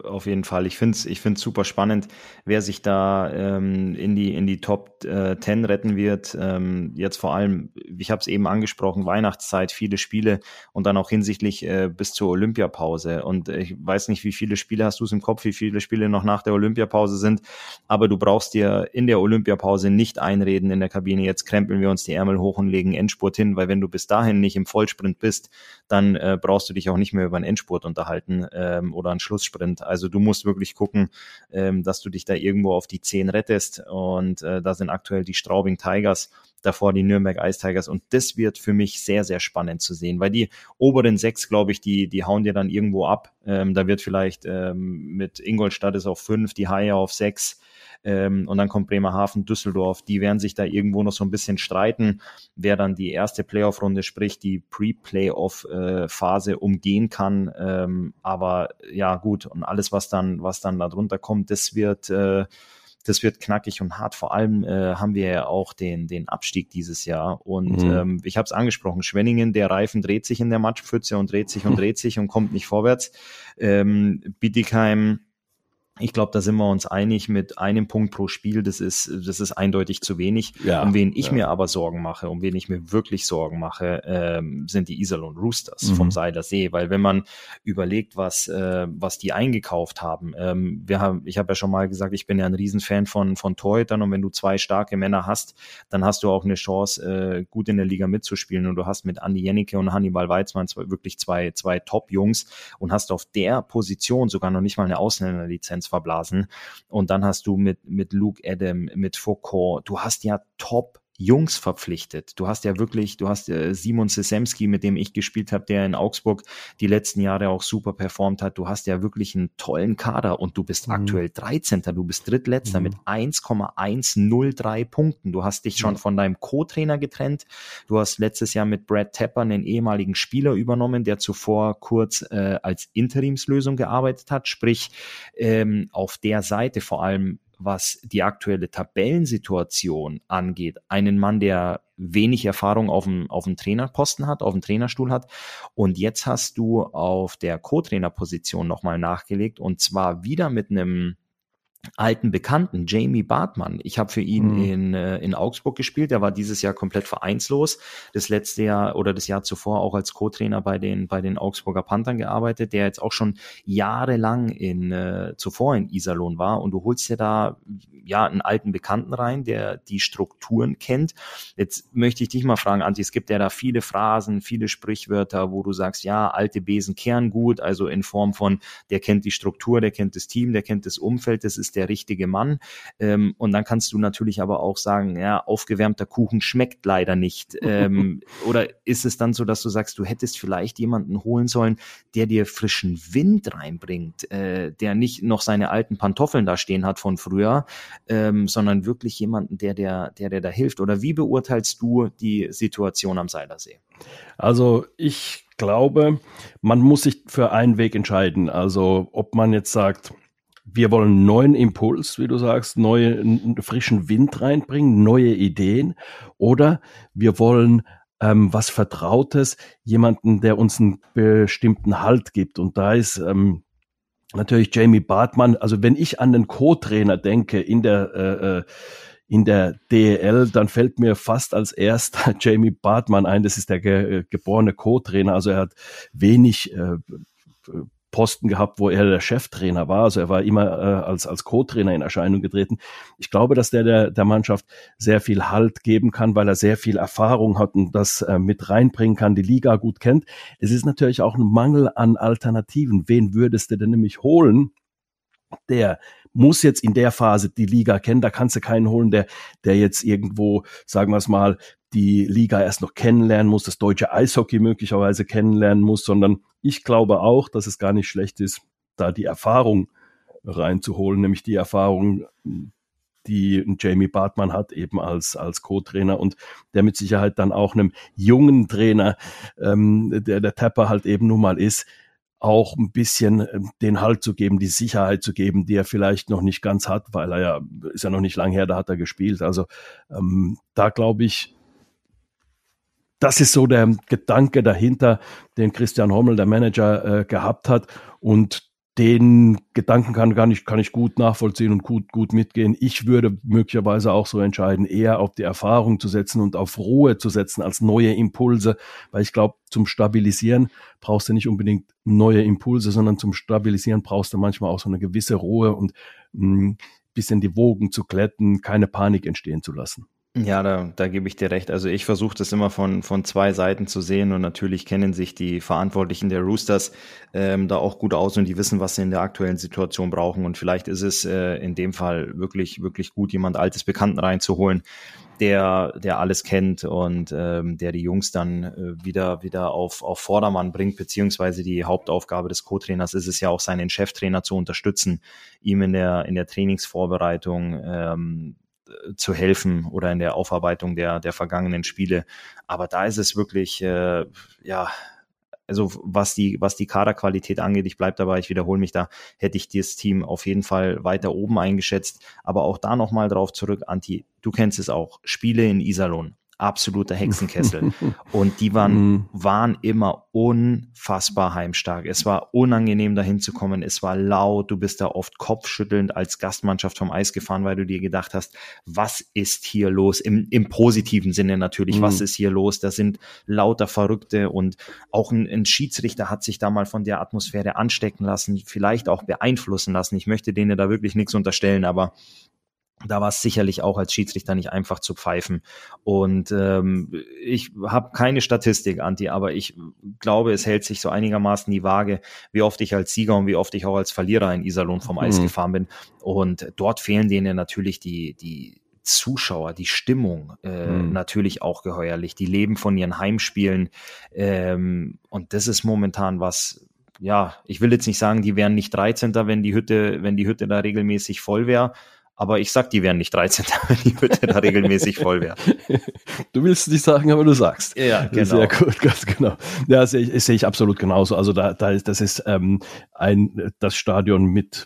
äh, auf jeden Fall. Ich finde es ich find's super spannend, wer sich da ähm, in, die, in die Top äh, 10 retten wird. Ähm, jetzt vor allem, ich habe es eben angesprochen, Weihnachtszeit, viele Spiele und dann auch hinsichtlich äh, bis zur Olympiapause. Und ich weiß nicht, wie viele Spiele hast du es im Kopf, wie viele Spiele noch nach der Olympiapause sind, aber du brauchst dir in der Olympiapause nicht einreden in der Kabine, jetzt krempeln wir uns die Ärmel hoch und legen Endspurt hin, weil wenn du bis dahin nicht im Vollsprint bist, dann äh, brauchst du dich auch nicht mehr über einen Endspurt Endspurt unterhalten ähm, oder einen Schlusssprint. Also du musst wirklich gucken, ähm, dass du dich da irgendwo auf die 10 rettest. Und äh, da sind aktuell die Straubing Tigers, davor die Nürnberg Ice Tigers. Und das wird für mich sehr, sehr spannend zu sehen, weil die oberen sechs, glaube ich, die, die hauen dir dann irgendwo ab. Ähm, da wird vielleicht ähm, mit Ingolstadt ist auf fünf, die Haie auf sechs. Ähm, und dann kommt Bremerhaven, Düsseldorf. Die werden sich da irgendwo noch so ein bisschen streiten, wer dann die erste Playoff-Runde, sprich die Pre-Playoff-Phase umgehen kann. Ähm, aber ja, gut. Und alles, was dann, was dann da drunter kommt, das wird, äh, das wird knackig und hart. Vor allem äh, haben wir ja auch den, den Abstieg dieses Jahr. Und mhm. ähm, ich habe es angesprochen, Schwenningen, der Reifen dreht sich in der Matschpfütze und dreht sich und dreht sich und kommt nicht vorwärts. Ähm, Bietigheim ich glaube, da sind wir uns einig mit einem Punkt pro Spiel. Das ist, das ist eindeutig zu wenig. Ja, um wen ich ja. mir aber Sorgen mache, um wen ich mir wirklich Sorgen mache, ähm, sind die Iserlohn Roosters mhm. vom Seiler See. Weil wenn man überlegt, was, äh, was die eingekauft haben, ähm, wir haben, ich habe ja schon mal gesagt, ich bin ja ein Riesenfan von, von Torhütern und wenn du zwei starke Männer hast, dann hast du auch eine Chance, äh, gut in der Liga mitzuspielen. Und du hast mit Andi Jennecke und Hannibal Weizmann zwei, wirklich zwei, zwei Top-Jungs und hast auf der Position sogar noch nicht mal eine Ausländerlizenz Fans verblasen. Und dann hast du mit, mit Luke Adam, mit Foucault, du hast ja top Jungs verpflichtet. Du hast ja wirklich, du hast äh, Simon Sesemski, mit dem ich gespielt habe, der in Augsburg die letzten Jahre auch super performt hat. Du hast ja wirklich einen tollen Kader und du bist mhm. aktuell 13. Du bist drittletzter mhm. mit 1,103 Punkten. Du hast dich schon von deinem Co-Trainer getrennt. Du hast letztes Jahr mit Brad Tepper einen ehemaligen Spieler übernommen, der zuvor kurz äh, als Interimslösung gearbeitet hat. Sprich, ähm, auf der Seite vor allem was die aktuelle Tabellensituation angeht, einen Mann, der wenig Erfahrung auf dem, auf dem Trainerposten hat, auf dem Trainerstuhl hat. Und jetzt hast du auf der Co-Trainer-Position nochmal nachgelegt und zwar wieder mit einem alten Bekannten, Jamie Bartmann. Ich habe für ihn mhm. in, äh, in Augsburg gespielt. Er war dieses Jahr komplett vereinslos. Das letzte Jahr oder das Jahr zuvor auch als Co-Trainer bei den, bei den Augsburger Panthern gearbeitet, der jetzt auch schon jahrelang in, äh, zuvor in Iserlohn war. Und du holst dir da ja einen alten Bekannten rein, der die Strukturen kennt. Jetzt möchte ich dich mal fragen, Anti, es gibt ja da viele Phrasen, viele Sprichwörter, wo du sagst, ja, alte Besen kehren gut, also in Form von, der kennt die Struktur, der kennt das Team, der kennt das Umfeld. Das ist ist der richtige Mann. Ähm, und dann kannst du natürlich aber auch sagen, ja, aufgewärmter Kuchen schmeckt leider nicht. Ähm, oder ist es dann so, dass du sagst, du hättest vielleicht jemanden holen sollen, der dir frischen Wind reinbringt, äh, der nicht noch seine alten Pantoffeln da stehen hat von früher, ähm, sondern wirklich jemanden, der der, der, der da hilft? Oder wie beurteilst du die Situation am Seilersee? Also ich glaube, man muss sich für einen Weg entscheiden. Also ob man jetzt sagt, wir wollen neuen Impuls, wie du sagst, neue, frischen Wind reinbringen, neue Ideen, oder wir wollen ähm, was Vertrautes, jemanden, der uns einen bestimmten Halt gibt. Und da ist ähm, natürlich Jamie Bartmann, also wenn ich an den Co-Trainer denke in der äh, äh in der DEL, dann fällt mir fast als erster Jamie Bartmann ein. Das ist der ge äh, geborene Co-Trainer. Also er hat wenig äh, Posten gehabt, wo er der Cheftrainer war. Also er war immer äh, als, als Co-Trainer in Erscheinung getreten. Ich glaube, dass der, der der Mannschaft sehr viel Halt geben kann, weil er sehr viel Erfahrung hat und das äh, mit reinbringen kann, die Liga gut kennt. Es ist natürlich auch ein Mangel an Alternativen. Wen würdest du denn nämlich holen, der muss jetzt in der Phase die Liga kennen. Da kannst du keinen holen, der, der jetzt irgendwo, sagen wir es mal, die Liga erst noch kennenlernen muss, das deutsche Eishockey möglicherweise kennenlernen muss, sondern ich glaube auch, dass es gar nicht schlecht ist, da die Erfahrung reinzuholen, nämlich die Erfahrung, die Jamie Bartmann hat, eben als, als Co-Trainer und der mit Sicherheit dann auch einem jungen Trainer, ähm, der der Tapper halt eben nun mal ist, auch ein bisschen ähm, den Halt zu geben, die Sicherheit zu geben, die er vielleicht noch nicht ganz hat, weil er ja, ist ja noch nicht lang her, da hat er gespielt. Also ähm, da glaube ich, das ist so der Gedanke dahinter, den Christian Hommel, der Manager, äh, gehabt hat. Und den Gedanken kann, kann, ich, kann ich gut nachvollziehen und gut, gut mitgehen. Ich würde möglicherweise auch so entscheiden, eher auf die Erfahrung zu setzen und auf Ruhe zu setzen als neue Impulse, weil ich glaube, zum Stabilisieren brauchst du nicht unbedingt neue Impulse, sondern zum Stabilisieren brauchst du manchmal auch so eine gewisse Ruhe und ein bisschen die Wogen zu glätten, keine Panik entstehen zu lassen. Ja, da, da gebe ich dir recht. Also ich versuche das immer von, von zwei Seiten zu sehen und natürlich kennen sich die Verantwortlichen der Roosters ähm, da auch gut aus und die wissen, was sie in der aktuellen Situation brauchen. Und vielleicht ist es äh, in dem Fall wirklich, wirklich gut, jemand altes Bekannten reinzuholen, der, der alles kennt und ähm, der die Jungs dann äh, wieder, wieder auf, auf Vordermann bringt, beziehungsweise die Hauptaufgabe des Co-Trainers ist es ja auch, seinen Cheftrainer zu unterstützen, ihm in der, in der Trainingsvorbereitung ähm, zu helfen oder in der Aufarbeitung der, der vergangenen Spiele. Aber da ist es wirklich, äh, ja, also was die, was die Kaderqualität angeht, ich bleibe dabei, ich wiederhole mich da, hätte ich das Team auf jeden Fall weiter oben eingeschätzt. Aber auch da nochmal drauf zurück, Anti, du kennst es auch, Spiele in Iserlohn absoluter Hexenkessel. Und die waren, mhm. waren immer unfassbar heimstark. Es war unangenehm, dahin zu kommen. Es war laut. Du bist da oft kopfschüttelnd als Gastmannschaft vom Eis gefahren, weil du dir gedacht hast, was ist hier los? Im, im positiven Sinne natürlich. Mhm. Was ist hier los? Da sind lauter Verrückte und auch ein, ein Schiedsrichter hat sich da mal von der Atmosphäre anstecken lassen, vielleicht auch beeinflussen lassen. Ich möchte denen da wirklich nichts unterstellen, aber da war es sicherlich auch als Schiedsrichter nicht einfach zu pfeifen. Und ähm, ich habe keine Statistik, Anti, aber ich glaube, es hält sich so einigermaßen die Waage, wie oft ich als Sieger und wie oft ich auch als Verlierer in Iserlohn vom Eis mhm. gefahren bin. Und dort fehlen denen natürlich die, die Zuschauer, die Stimmung äh, mhm. natürlich auch geheuerlich. Die leben von ihren Heimspielen. Ähm, und das ist momentan was, ja, ich will jetzt nicht sagen, die wären nicht 13. wenn die Hütte, wenn die Hütte da regelmäßig voll wäre. Aber ich sag, die wären nicht 13, wenn die Hütte da regelmäßig voll wäre. Du willst es nicht sagen, aber du sagst. Ja, genau. Sehr gut, ganz genau. Ja, das sehe ich, sehe ich absolut genauso. Also da, da ist, das ist ähm, ein, das Stadion mit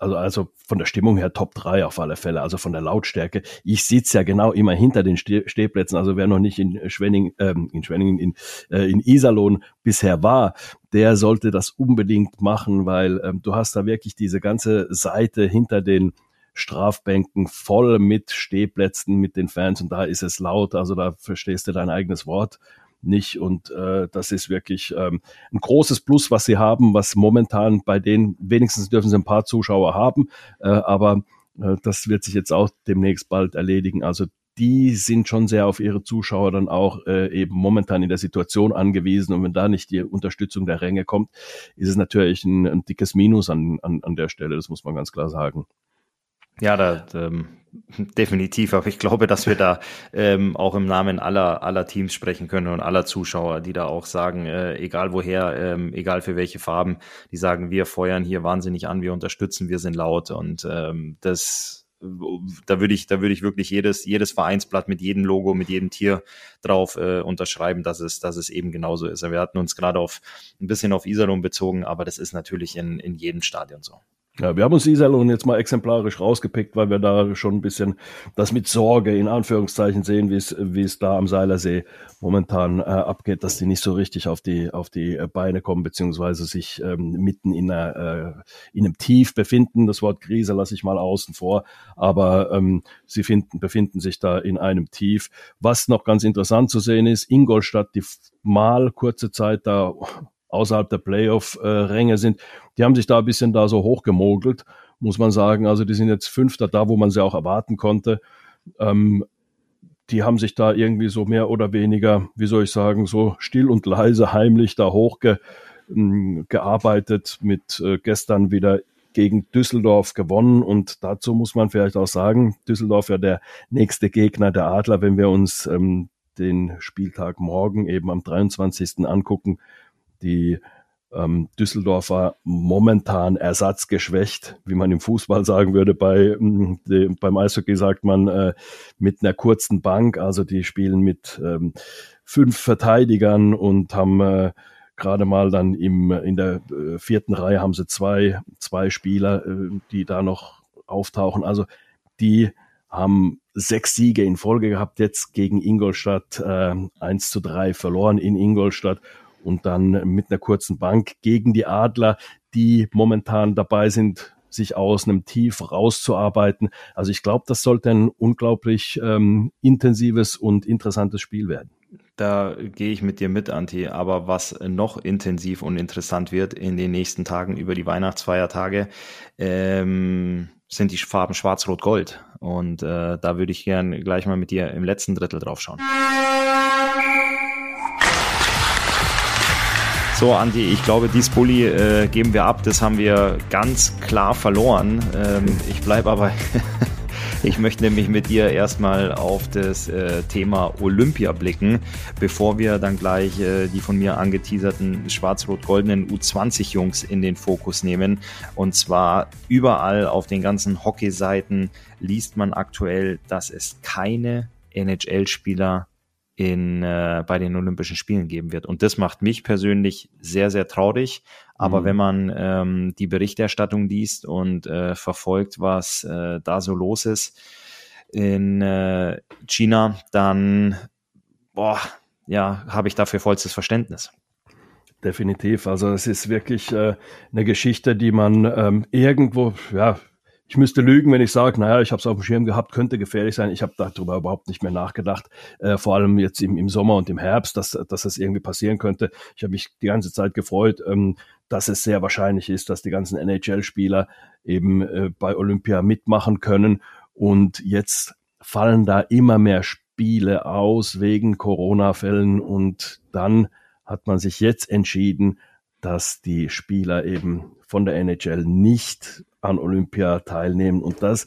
also, also von der Stimmung her Top 3 auf alle Fälle, also von der Lautstärke. Ich sitze ja genau immer hinter den Stehplätzen, also wer noch nicht in Schwenning, ähm, in Schwenningen, in, äh, in Iserlohn bisher war, der sollte das unbedingt machen, weil ähm, du hast da wirklich diese ganze Seite hinter den Strafbänken voll mit Stehplätzen, mit den Fans und da ist es laut, also da verstehst du dein eigenes Wort nicht und äh, das ist wirklich ähm, ein großes Plus, was sie haben, was momentan bei denen, wenigstens dürfen sie ein paar Zuschauer haben, äh, aber äh, das wird sich jetzt auch demnächst bald erledigen. Also die sind schon sehr auf ihre Zuschauer dann auch äh, eben momentan in der Situation angewiesen. Und wenn da nicht die Unterstützung der Ränge kommt, ist es natürlich ein, ein dickes Minus an, an, an der Stelle, das muss man ganz klar sagen. Ja, da, ähm, definitiv. Aber ich glaube, dass wir da ähm, auch im Namen aller, aller Teams sprechen können und aller Zuschauer, die da auch sagen, äh, egal woher, ähm, egal für welche Farben, die sagen, wir feuern hier wahnsinnig an, wir unterstützen, wir sind laut und ähm, das da würde ich, da würde ich wirklich jedes, jedes Vereinsblatt mit jedem Logo, mit jedem Tier drauf äh, unterschreiben, dass es, dass es eben genauso ist. Wir hatten uns gerade auf ein bisschen auf Iserlohn bezogen, aber das ist natürlich in, in jedem Stadion so. Ja, wir haben uns Iserlohn jetzt mal exemplarisch rausgepickt, weil wir da schon ein bisschen das mit Sorge in Anführungszeichen sehen, wie es, wie es da am Seilersee momentan äh, abgeht, dass die nicht so richtig auf die, auf die Beine kommen, beziehungsweise sich ähm, mitten in, einer, äh, in einem Tief befinden. Das Wort Krise lasse ich mal außen vor, aber ähm, sie finden, befinden sich da in einem Tief. Was noch ganz interessant zu sehen ist, Ingolstadt, die mal kurze Zeit da außerhalb der Playoff-Ränge sind, die haben sich da ein bisschen da so hochgemogelt, muss man sagen. Also die sind jetzt Fünfter da, wo man sie auch erwarten konnte. Ähm, die haben sich da irgendwie so mehr oder weniger, wie soll ich sagen, so still und leise, heimlich da hochgearbeitet, ähm, mit äh, gestern wieder gegen Düsseldorf gewonnen. Und dazu muss man vielleicht auch sagen, Düsseldorf ja der nächste Gegner der Adler, wenn wir uns ähm, den Spieltag morgen eben am 23. angucken, die ähm, Düsseldorfer momentan ersatzgeschwächt, wie man im Fußball sagen würde. Bei, mm, de, beim Eishockey sagt man äh, mit einer kurzen Bank. Also die spielen mit ähm, fünf Verteidigern und haben äh, gerade mal dann im, in der äh, vierten Reihe haben sie zwei, zwei Spieler, äh, die da noch auftauchen. Also die haben sechs Siege in Folge gehabt, jetzt gegen Ingolstadt äh, 1 zu 3 verloren in Ingolstadt und dann mit einer kurzen Bank gegen die Adler, die momentan dabei sind, sich aus einem Tief rauszuarbeiten. Also ich glaube, das sollte ein unglaublich ähm, intensives und interessantes Spiel werden. Da gehe ich mit dir mit, Anti. Aber was noch intensiv und interessant wird in den nächsten Tagen über die Weihnachtsfeiertage, ähm, sind die Farben Schwarz-Rot-Gold. Und äh, da würde ich gern gleich mal mit dir im letzten Drittel drauf schauen. So, Andi, ich glaube, dies Bulli äh, geben wir ab. Das haben wir ganz klar verloren. Ähm, ich bleibe aber. Ich möchte nämlich mit dir erstmal auf das äh, Thema Olympia blicken, bevor wir dann gleich äh, die von mir angeteaserten schwarz-rot-goldenen U20-Jungs in den Fokus nehmen. Und zwar überall auf den ganzen Hockey-Seiten liest man aktuell, dass es keine NHL-Spieler in, äh, bei den Olympischen Spielen geben wird. Und das macht mich persönlich sehr, sehr traurig. Aber mhm. wenn man ähm, die Berichterstattung liest und äh, verfolgt, was äh, da so los ist in äh, China, dann boah, ja, habe ich dafür vollstes Verständnis. Definitiv. Also es ist wirklich äh, eine Geschichte, die man ähm, irgendwo, ja, ich müsste lügen, wenn ich sage, naja, ich habe es auf dem Schirm gehabt, könnte gefährlich sein. Ich habe darüber überhaupt nicht mehr nachgedacht. Äh, vor allem jetzt im, im Sommer und im Herbst, dass, dass das irgendwie passieren könnte. Ich habe mich die ganze Zeit gefreut, ähm, dass es sehr wahrscheinlich ist, dass die ganzen NHL-Spieler eben äh, bei Olympia mitmachen können. Und jetzt fallen da immer mehr Spiele aus wegen Corona-Fällen. Und dann hat man sich jetzt entschieden, dass die Spieler eben von der NHL nicht an Olympia teilnehmen. Und das,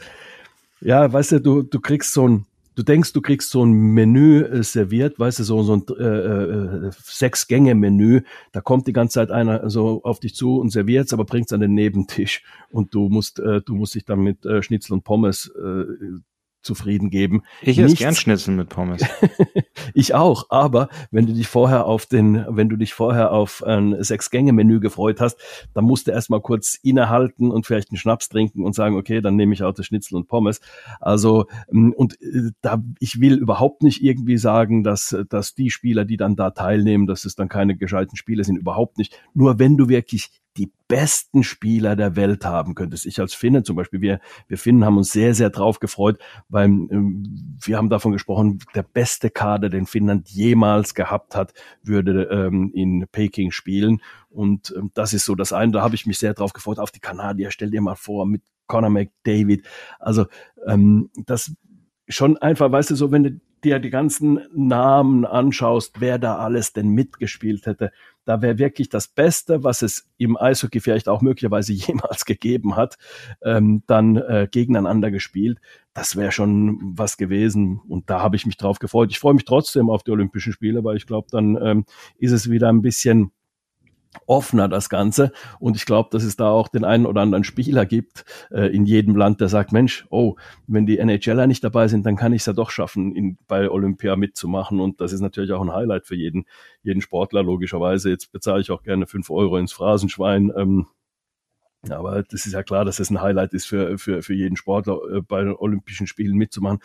ja, weißt du, du, du kriegst so ein, du denkst, du kriegst so ein Menü äh, serviert, weißt du, so, so ein äh, äh, Sechs-Gänge-Menü. Da kommt die ganze Zeit einer so auf dich zu und serviert es, aber bringt es an den Nebentisch. Und du musst, äh, du musst dich dann mit äh, Schnitzel und Pommes äh, zufrieden geben. Ich esse gern Schnitzel mit Pommes. ich auch, aber wenn du dich vorher auf den, wenn du dich vorher auf ein Sechs-Gänge-Menü gefreut hast, dann musst du erstmal kurz innehalten und vielleicht einen Schnaps trinken und sagen, okay, dann nehme ich auch das Schnitzel und Pommes. Also, mm, und äh, da, ich will überhaupt nicht irgendwie sagen, dass, dass die Spieler, die dann da teilnehmen, dass es dann keine gescheiten Spieler sind, überhaupt nicht. Nur wenn du wirklich die besten Spieler der Welt haben könntest. Ich als Finne zum Beispiel, wir, wir Finnen haben uns sehr, sehr drauf gefreut, weil ähm, wir haben davon gesprochen, der beste Kader, den Finnland jemals gehabt hat, würde ähm, in Peking spielen. Und ähm, das ist so das eine, da habe ich mich sehr drauf gefreut, auf die Kanadier, stell dir mal vor, mit Conor McDavid. Also ähm, das schon einfach, weißt du, so wenn du dir die ganzen Namen anschaust, wer da alles denn mitgespielt hätte, da wäre wirklich das Beste, was es im Eishockey vielleicht auch möglicherweise jemals gegeben hat, ähm, dann äh, gegeneinander gespielt. Das wäre schon was gewesen und da habe ich mich drauf gefreut. Ich freue mich trotzdem auf die Olympischen Spiele, weil ich glaube, dann ähm, ist es wieder ein bisschen offener das Ganze. Und ich glaube, dass es da auch den einen oder anderen Spieler gibt äh, in jedem Land, der sagt, Mensch, oh, wenn die NHLer nicht dabei sind, dann kann ich es ja doch schaffen, in, bei Olympia mitzumachen. Und das ist natürlich auch ein Highlight für jeden, jeden Sportler, logischerweise. Jetzt bezahle ich auch gerne fünf Euro ins Phrasenschwein. Ähm, aber das ist ja klar, dass es ein Highlight ist für, für, für jeden Sportler, äh, bei den Olympischen Spielen mitzumachen.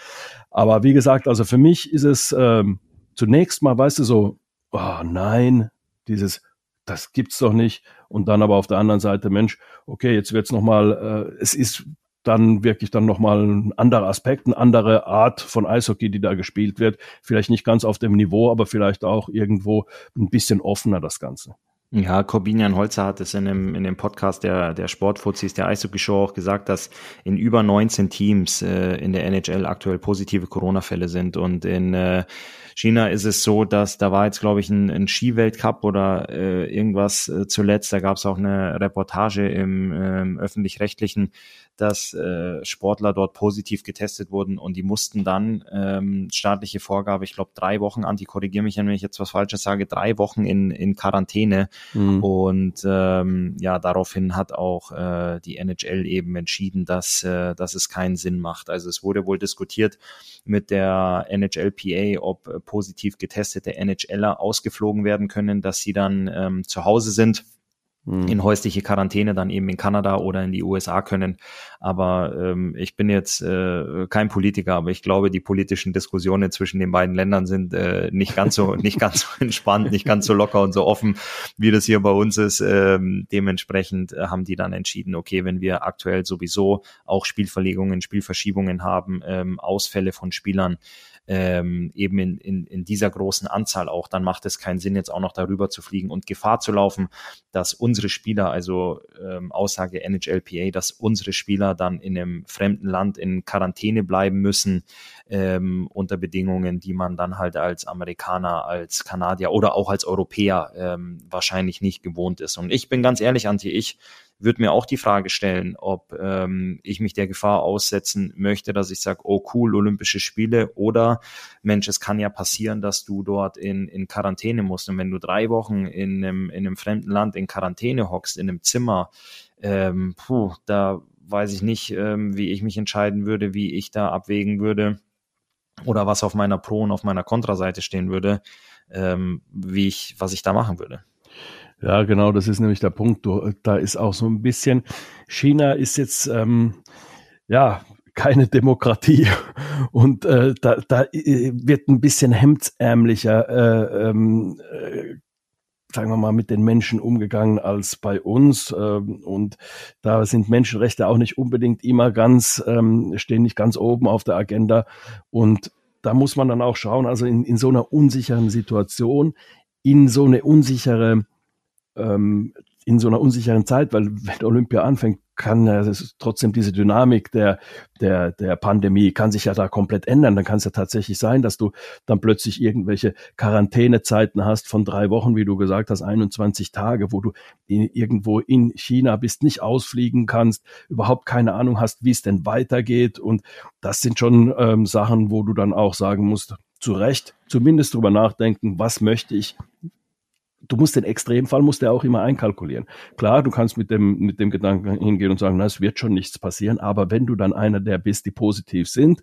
Aber wie gesagt, also für mich ist es ähm, zunächst mal, weißt du, so, oh nein, dieses das gibt's doch nicht. Und dann aber auf der anderen Seite, Mensch, okay, jetzt wird's noch mal, äh, es ist dann wirklich dann nochmal ein anderer Aspekt, eine andere Art von Eishockey, die da gespielt wird. Vielleicht nicht ganz auf dem Niveau, aber vielleicht auch irgendwo ein bisschen offener das Ganze. Ja, Corbinian Holzer hat es in dem, in dem Podcast der, der Sportfuzis, der Eishockey-Show auch gesagt, dass in über 19 Teams äh, in der NHL aktuell positive Corona-Fälle sind und in äh, China ist es so, dass da war jetzt, glaube ich, ein, ein Skiweltcup oder äh, irgendwas äh, zuletzt. Da gab es auch eine Reportage im ähm, öffentlich-rechtlichen, dass äh, Sportler dort positiv getestet wurden und die mussten dann ähm, staatliche Vorgabe, ich glaube drei Wochen, Anti, korrigiere mich, wenn ich jetzt was Falsches sage, drei Wochen in, in Quarantäne. Mhm. Und ähm, ja, daraufhin hat auch äh, die NHL eben entschieden, dass, äh, dass es keinen Sinn macht. Also es wurde wohl diskutiert mit der NHLPA, ob äh, positiv getestete NHLer ausgeflogen werden können, dass sie dann ähm, zu Hause sind hm. in häusliche Quarantäne dann eben in Kanada oder in die USA können. Aber ähm, ich bin jetzt äh, kein Politiker, aber ich glaube, die politischen Diskussionen zwischen den beiden Ländern sind äh, nicht ganz so nicht ganz so entspannt, nicht ganz so locker und so offen, wie das hier bei uns ist. Ähm, dementsprechend äh, haben die dann entschieden, okay, wenn wir aktuell sowieso auch Spielverlegungen, Spielverschiebungen haben, ähm, Ausfälle von Spielern, ähm, eben in, in, in dieser großen Anzahl auch, dann macht es keinen Sinn, jetzt auch noch darüber zu fliegen und Gefahr zu laufen, dass unsere Spieler, also ähm, Aussage NHLPA, dass unsere Spieler dann in einem fremden Land in Quarantäne bleiben müssen, ähm, unter Bedingungen, die man dann halt als Amerikaner, als Kanadier oder auch als Europäer ähm, wahrscheinlich nicht gewohnt ist. Und ich bin ganz ehrlich, Antje, ich würde mir auch die Frage stellen, ob ähm, ich mich der Gefahr aussetzen möchte, dass ich sage, oh cool, Olympische Spiele oder Mensch, es kann ja passieren, dass du dort in, in Quarantäne musst. Und wenn du drei Wochen in einem, in einem fremden Land in Quarantäne hockst, in einem Zimmer, ähm, puh, da weiß ich nicht, ähm, wie ich mich entscheiden würde, wie ich da abwägen würde oder was auf meiner Pro- und auf meiner Kontraseite stehen würde, ähm, wie ich, was ich da machen würde. Ja, genau, das ist nämlich der Punkt. Da ist auch so ein bisschen, China ist jetzt, ähm, ja, keine Demokratie und äh, da, da äh, wird ein bisschen hemdsärmlicher, äh, ähm, äh, sagen wir mal, mit den Menschen umgegangen als bei uns. Ähm, und da sind Menschenrechte auch nicht unbedingt immer ganz, ähm, stehen nicht ganz oben auf der Agenda. Und da muss man dann auch schauen, also in, in so einer unsicheren Situation, in so eine unsichere ähm, in so einer unsicheren Zeit, weil wenn Olympia anfängt, kann ja trotzdem diese Dynamik der, der, der Pandemie kann sich ja da komplett ändern. Dann kann es ja tatsächlich sein, dass du dann plötzlich irgendwelche Quarantänezeiten hast von drei Wochen, wie du gesagt hast, 21 Tage, wo du in, irgendwo in China bist, nicht ausfliegen kannst, überhaupt keine Ahnung hast, wie es denn weitergeht. Und das sind schon ähm, Sachen, wo du dann auch sagen musst, zu Recht zumindest drüber nachdenken, was möchte ich, du musst den Extremfall musst du auch immer einkalkulieren. Klar, du kannst mit dem, mit dem Gedanken hingehen und sagen, na, es wird schon nichts passieren, aber wenn du dann einer der bist, die positiv sind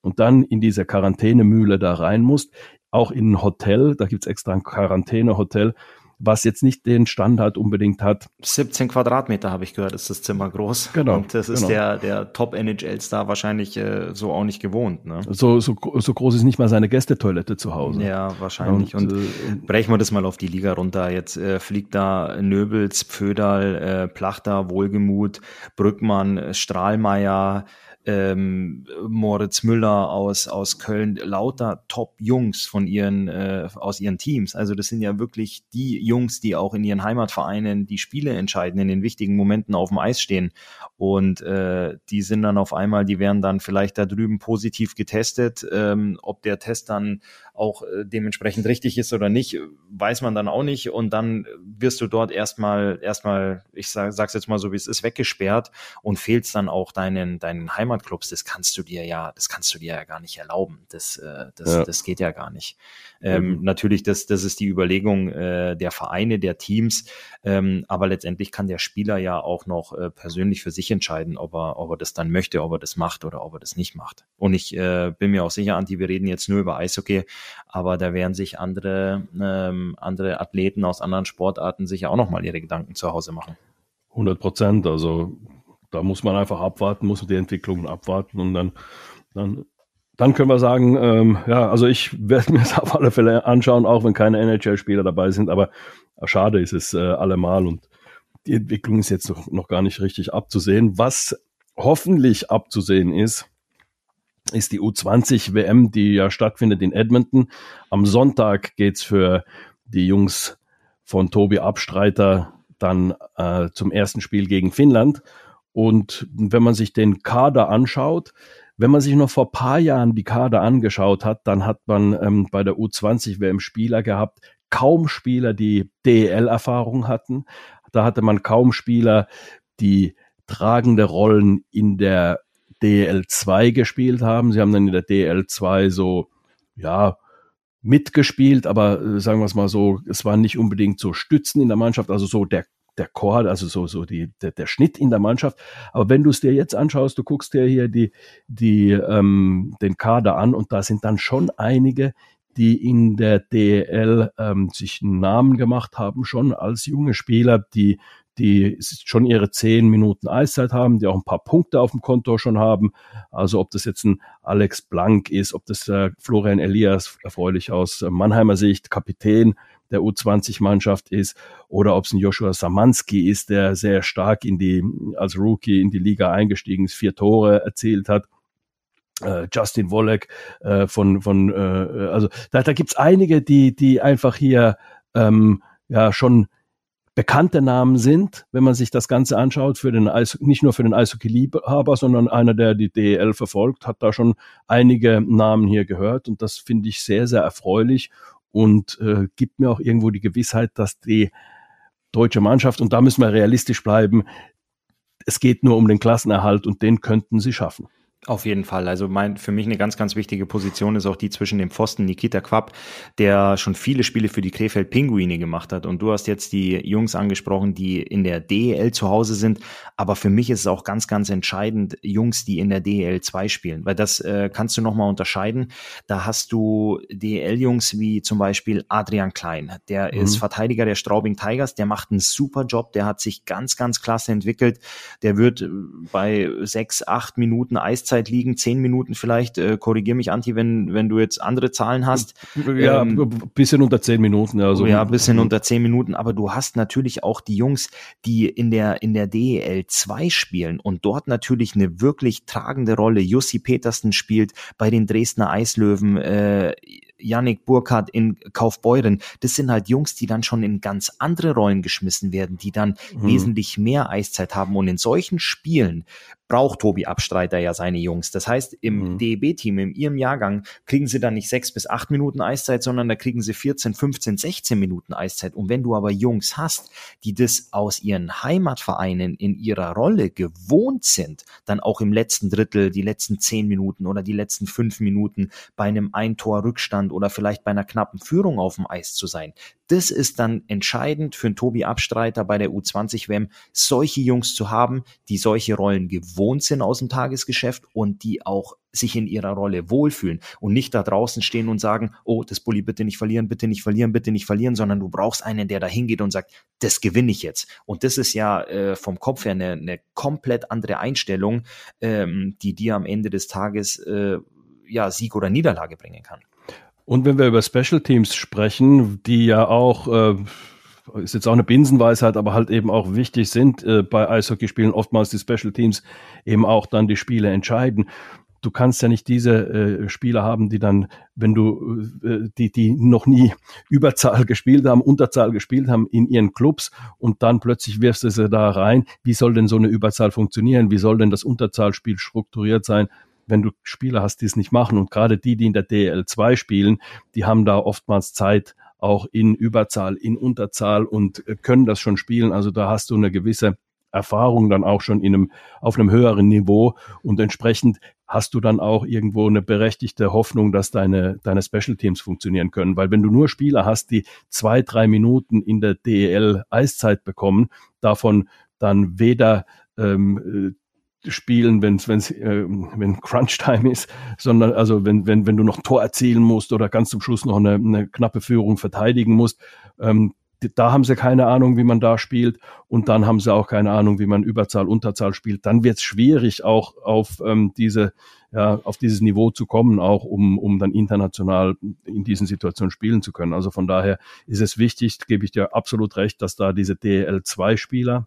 und dann in diese Quarantänemühle da rein musst, auch in ein Hotel, da gibt's extra ein Quarantänehotel, was jetzt nicht den Standard unbedingt hat. 17 Quadratmeter habe ich gehört, ist das Zimmer groß. Genau. Und das ist genau. der, der Top-NHL-Star wahrscheinlich äh, so auch nicht gewohnt. Ne? So, so, so groß ist nicht mal seine Gästetoilette zu Hause. Ja, wahrscheinlich. Und, und äh, brechen wir das mal auf die Liga runter. Jetzt äh, fliegt da Nöbels, Pföderl, äh, Plachter, Wohlgemut, Brückmann, Strahlmeier, ähm, Moritz Müller aus, aus Köln, lauter Top-Jungs von ihren, äh, aus ihren Teams. Also das sind ja wirklich die Jungs, die auch in ihren Heimatvereinen die Spiele entscheiden, in den wichtigen Momenten auf dem Eis stehen. Und äh, die sind dann auf einmal, die werden dann vielleicht da drüben positiv getestet. Ähm, ob der Test dann auch äh, dementsprechend richtig ist oder nicht, weiß man dann auch nicht. Und dann wirst du dort erstmal, erstmal, ich sag, sag's jetzt mal so, wie es ist, weggesperrt und fehlst dann auch deinen, deinen Heimatclubs. Das kannst du dir ja, das kannst du dir ja gar nicht erlauben. Das, äh, das, ja. das geht ja gar nicht. Ähm, mhm. Natürlich, das, das ist die Überlegung äh, der Vereine, der Teams. Ähm, aber letztendlich kann der Spieler ja auch noch äh, persönlich für sich entscheiden, ob er, ob er das dann möchte, ob er das macht oder ob er das nicht macht. Und ich äh, bin mir auch sicher, Anti, wir reden jetzt nur über Eishockey, aber da werden sich andere, ähm, andere Athleten aus anderen Sportarten sicher auch nochmal ihre Gedanken zu Hause machen. 100 Prozent. Also da muss man einfach abwarten, muss die Entwicklungen abwarten und dann, dann, dann können wir sagen, ähm, ja, also ich werde mir das auf alle Fälle anschauen, auch wenn keine NHL-Spieler dabei sind, aber schade ist es äh, allemal und die Entwicklung ist jetzt noch, noch gar nicht richtig abzusehen. Was hoffentlich abzusehen ist, ist die U20 WM, die ja stattfindet in Edmonton. Am Sonntag geht's für die Jungs von Tobi Abstreiter dann äh, zum ersten Spiel gegen Finnland. Und wenn man sich den Kader anschaut, wenn man sich noch vor paar Jahren die Kader angeschaut hat, dann hat man ähm, bei der U20 WM Spieler gehabt, kaum Spieler, die DEL-Erfahrung hatten. Da hatte man kaum Spieler, die tragende Rollen in der DL2 gespielt haben. Sie haben dann in der DL2 so, ja, mitgespielt, aber äh, sagen wir es mal so, es waren nicht unbedingt so Stützen in der Mannschaft, also so der der Chor, also so, so die, der, der Schnitt in der Mannschaft. Aber wenn du es dir jetzt anschaust, du guckst dir hier die, die, ähm, den Kader an und da sind dann schon einige, die in der DL ähm, sich einen Namen gemacht haben, schon als junge Spieler, die die schon ihre zehn Minuten Eiszeit haben, die auch ein paar Punkte auf dem Konto schon haben. Also ob das jetzt ein Alex Blank ist, ob das äh, Florian Elias, erfreulich aus äh, Mannheimer Sicht, Kapitän der U20-Mannschaft ist, oder ob es ein Joshua Samanski ist, der sehr stark in die, als Rookie in die Liga eingestiegen ist, vier Tore erzielt hat. Uh, Justin Wollek uh, von, von uh, also da, da gibt es einige, die, die einfach hier ähm, ja schon bekannte Namen sind, wenn man sich das Ganze anschaut, für den Eis, nicht nur für den Eishockey-Liebhaber, sondern einer, der die DEL verfolgt, hat da schon einige Namen hier gehört und das finde ich sehr, sehr erfreulich und äh, gibt mir auch irgendwo die Gewissheit, dass die deutsche Mannschaft, und da müssen wir realistisch bleiben, es geht nur um den Klassenerhalt und den könnten sie schaffen. Auf jeden Fall. Also mein, für mich eine ganz, ganz wichtige Position ist auch die zwischen dem Pfosten Nikita Quapp, der schon viele Spiele für die Krefeld Pinguine gemacht hat. Und du hast jetzt die Jungs angesprochen, die in der DEL zu Hause sind. Aber für mich ist es auch ganz, ganz entscheidend, Jungs, die in der DEL 2 spielen. Weil das äh, kannst du nochmal unterscheiden. Da hast du DEL-Jungs wie zum Beispiel Adrian Klein. Der mhm. ist Verteidiger der Straubing Tigers. Der macht einen super Job. Der hat sich ganz, ganz klasse entwickelt. Der wird bei sechs, acht Minuten Eiszeit Eiszeit liegen, zehn Minuten vielleicht. Äh, Korrigier mich, Anti, wenn, wenn du jetzt andere Zahlen hast. Ja, ähm, bisschen unter zehn Minuten. Also. Ja, bisschen unter zehn Minuten. Aber du hast natürlich auch die Jungs, die in der, in der DEL 2 spielen und dort natürlich eine wirklich tragende Rolle. Jussi Petersen spielt bei den Dresdner Eislöwen. Äh, Yannick Burkhardt in Kaufbeuren, das sind halt Jungs, die dann schon in ganz andere Rollen geschmissen werden, die dann mhm. wesentlich mehr Eiszeit haben. Und in solchen Spielen braucht Tobi Abstreiter ja seine Jungs. Das heißt, im mhm. DEB-Team, in ihrem Jahrgang, kriegen sie dann nicht sechs bis acht Minuten Eiszeit, sondern da kriegen sie 14, 15, 16 Minuten Eiszeit. Und wenn du aber Jungs hast, die das aus ihren Heimatvereinen in ihrer Rolle gewohnt sind, dann auch im letzten Drittel, die letzten zehn Minuten oder die letzten fünf Minuten bei einem Ein-Tor-Rückstand Rückstand oder vielleicht bei einer knappen Führung auf dem Eis zu sein. Das ist dann entscheidend für einen Tobi Abstreiter bei der U20-WM, solche Jungs zu haben, die solche Rollen gewohnt sind aus dem Tagesgeschäft und die auch sich in ihrer Rolle wohlfühlen und nicht da draußen stehen und sagen, oh, das Bulli bitte nicht verlieren, bitte nicht verlieren, bitte nicht verlieren, sondern du brauchst einen, der da hingeht und sagt, das gewinne ich jetzt. Und das ist ja äh, vom Kopf her eine, eine komplett andere Einstellung, ähm, die dir am Ende des Tages äh, ja Sieg oder Niederlage bringen kann. Und wenn wir über Special Teams sprechen, die ja auch äh, ist jetzt auch eine Binsenweisheit, aber halt eben auch wichtig sind äh, bei Eishockeyspielen oftmals die Special Teams eben auch dann die Spiele entscheiden du kannst ja nicht diese äh, Spieler haben, die dann, wenn du, äh, die, die noch nie Überzahl gespielt haben, Unterzahl gespielt haben in ihren Clubs und dann plötzlich wirfst du sie da rein. Wie soll denn so eine Überzahl funktionieren? Wie soll denn das Unterzahlspiel strukturiert sein? Wenn du Spieler hast, die es nicht machen. Und gerade die, die in der DL2 spielen, die haben da oftmals Zeit, auch in Überzahl, in Unterzahl und äh, können das schon spielen. Also da hast du eine gewisse Erfahrung dann auch schon in einem, auf einem höheren Niveau und entsprechend hast du dann auch irgendwo eine berechtigte Hoffnung, dass deine, deine Special Teams funktionieren können. Weil wenn du nur Spieler hast, die zwei, drei Minuten in der DEL Eiszeit bekommen, davon dann weder ähm, äh, spielen, wenn's, wenn's, äh, wenn Crunch Time ist, sondern also wenn, wenn, wenn du noch Tor erzielen musst oder ganz zum Schluss noch eine, eine knappe Führung verteidigen musst, ähm, da haben sie keine Ahnung, wie man da spielt und dann haben sie auch keine Ahnung, wie man Überzahl, Unterzahl spielt. Dann wird es schwierig, auch auf ähm, diese, ja, auf dieses Niveau zu kommen, auch um, um dann international in diesen Situationen spielen zu können. Also von daher ist es wichtig, gebe ich dir absolut recht, dass da diese DL2-Spieler,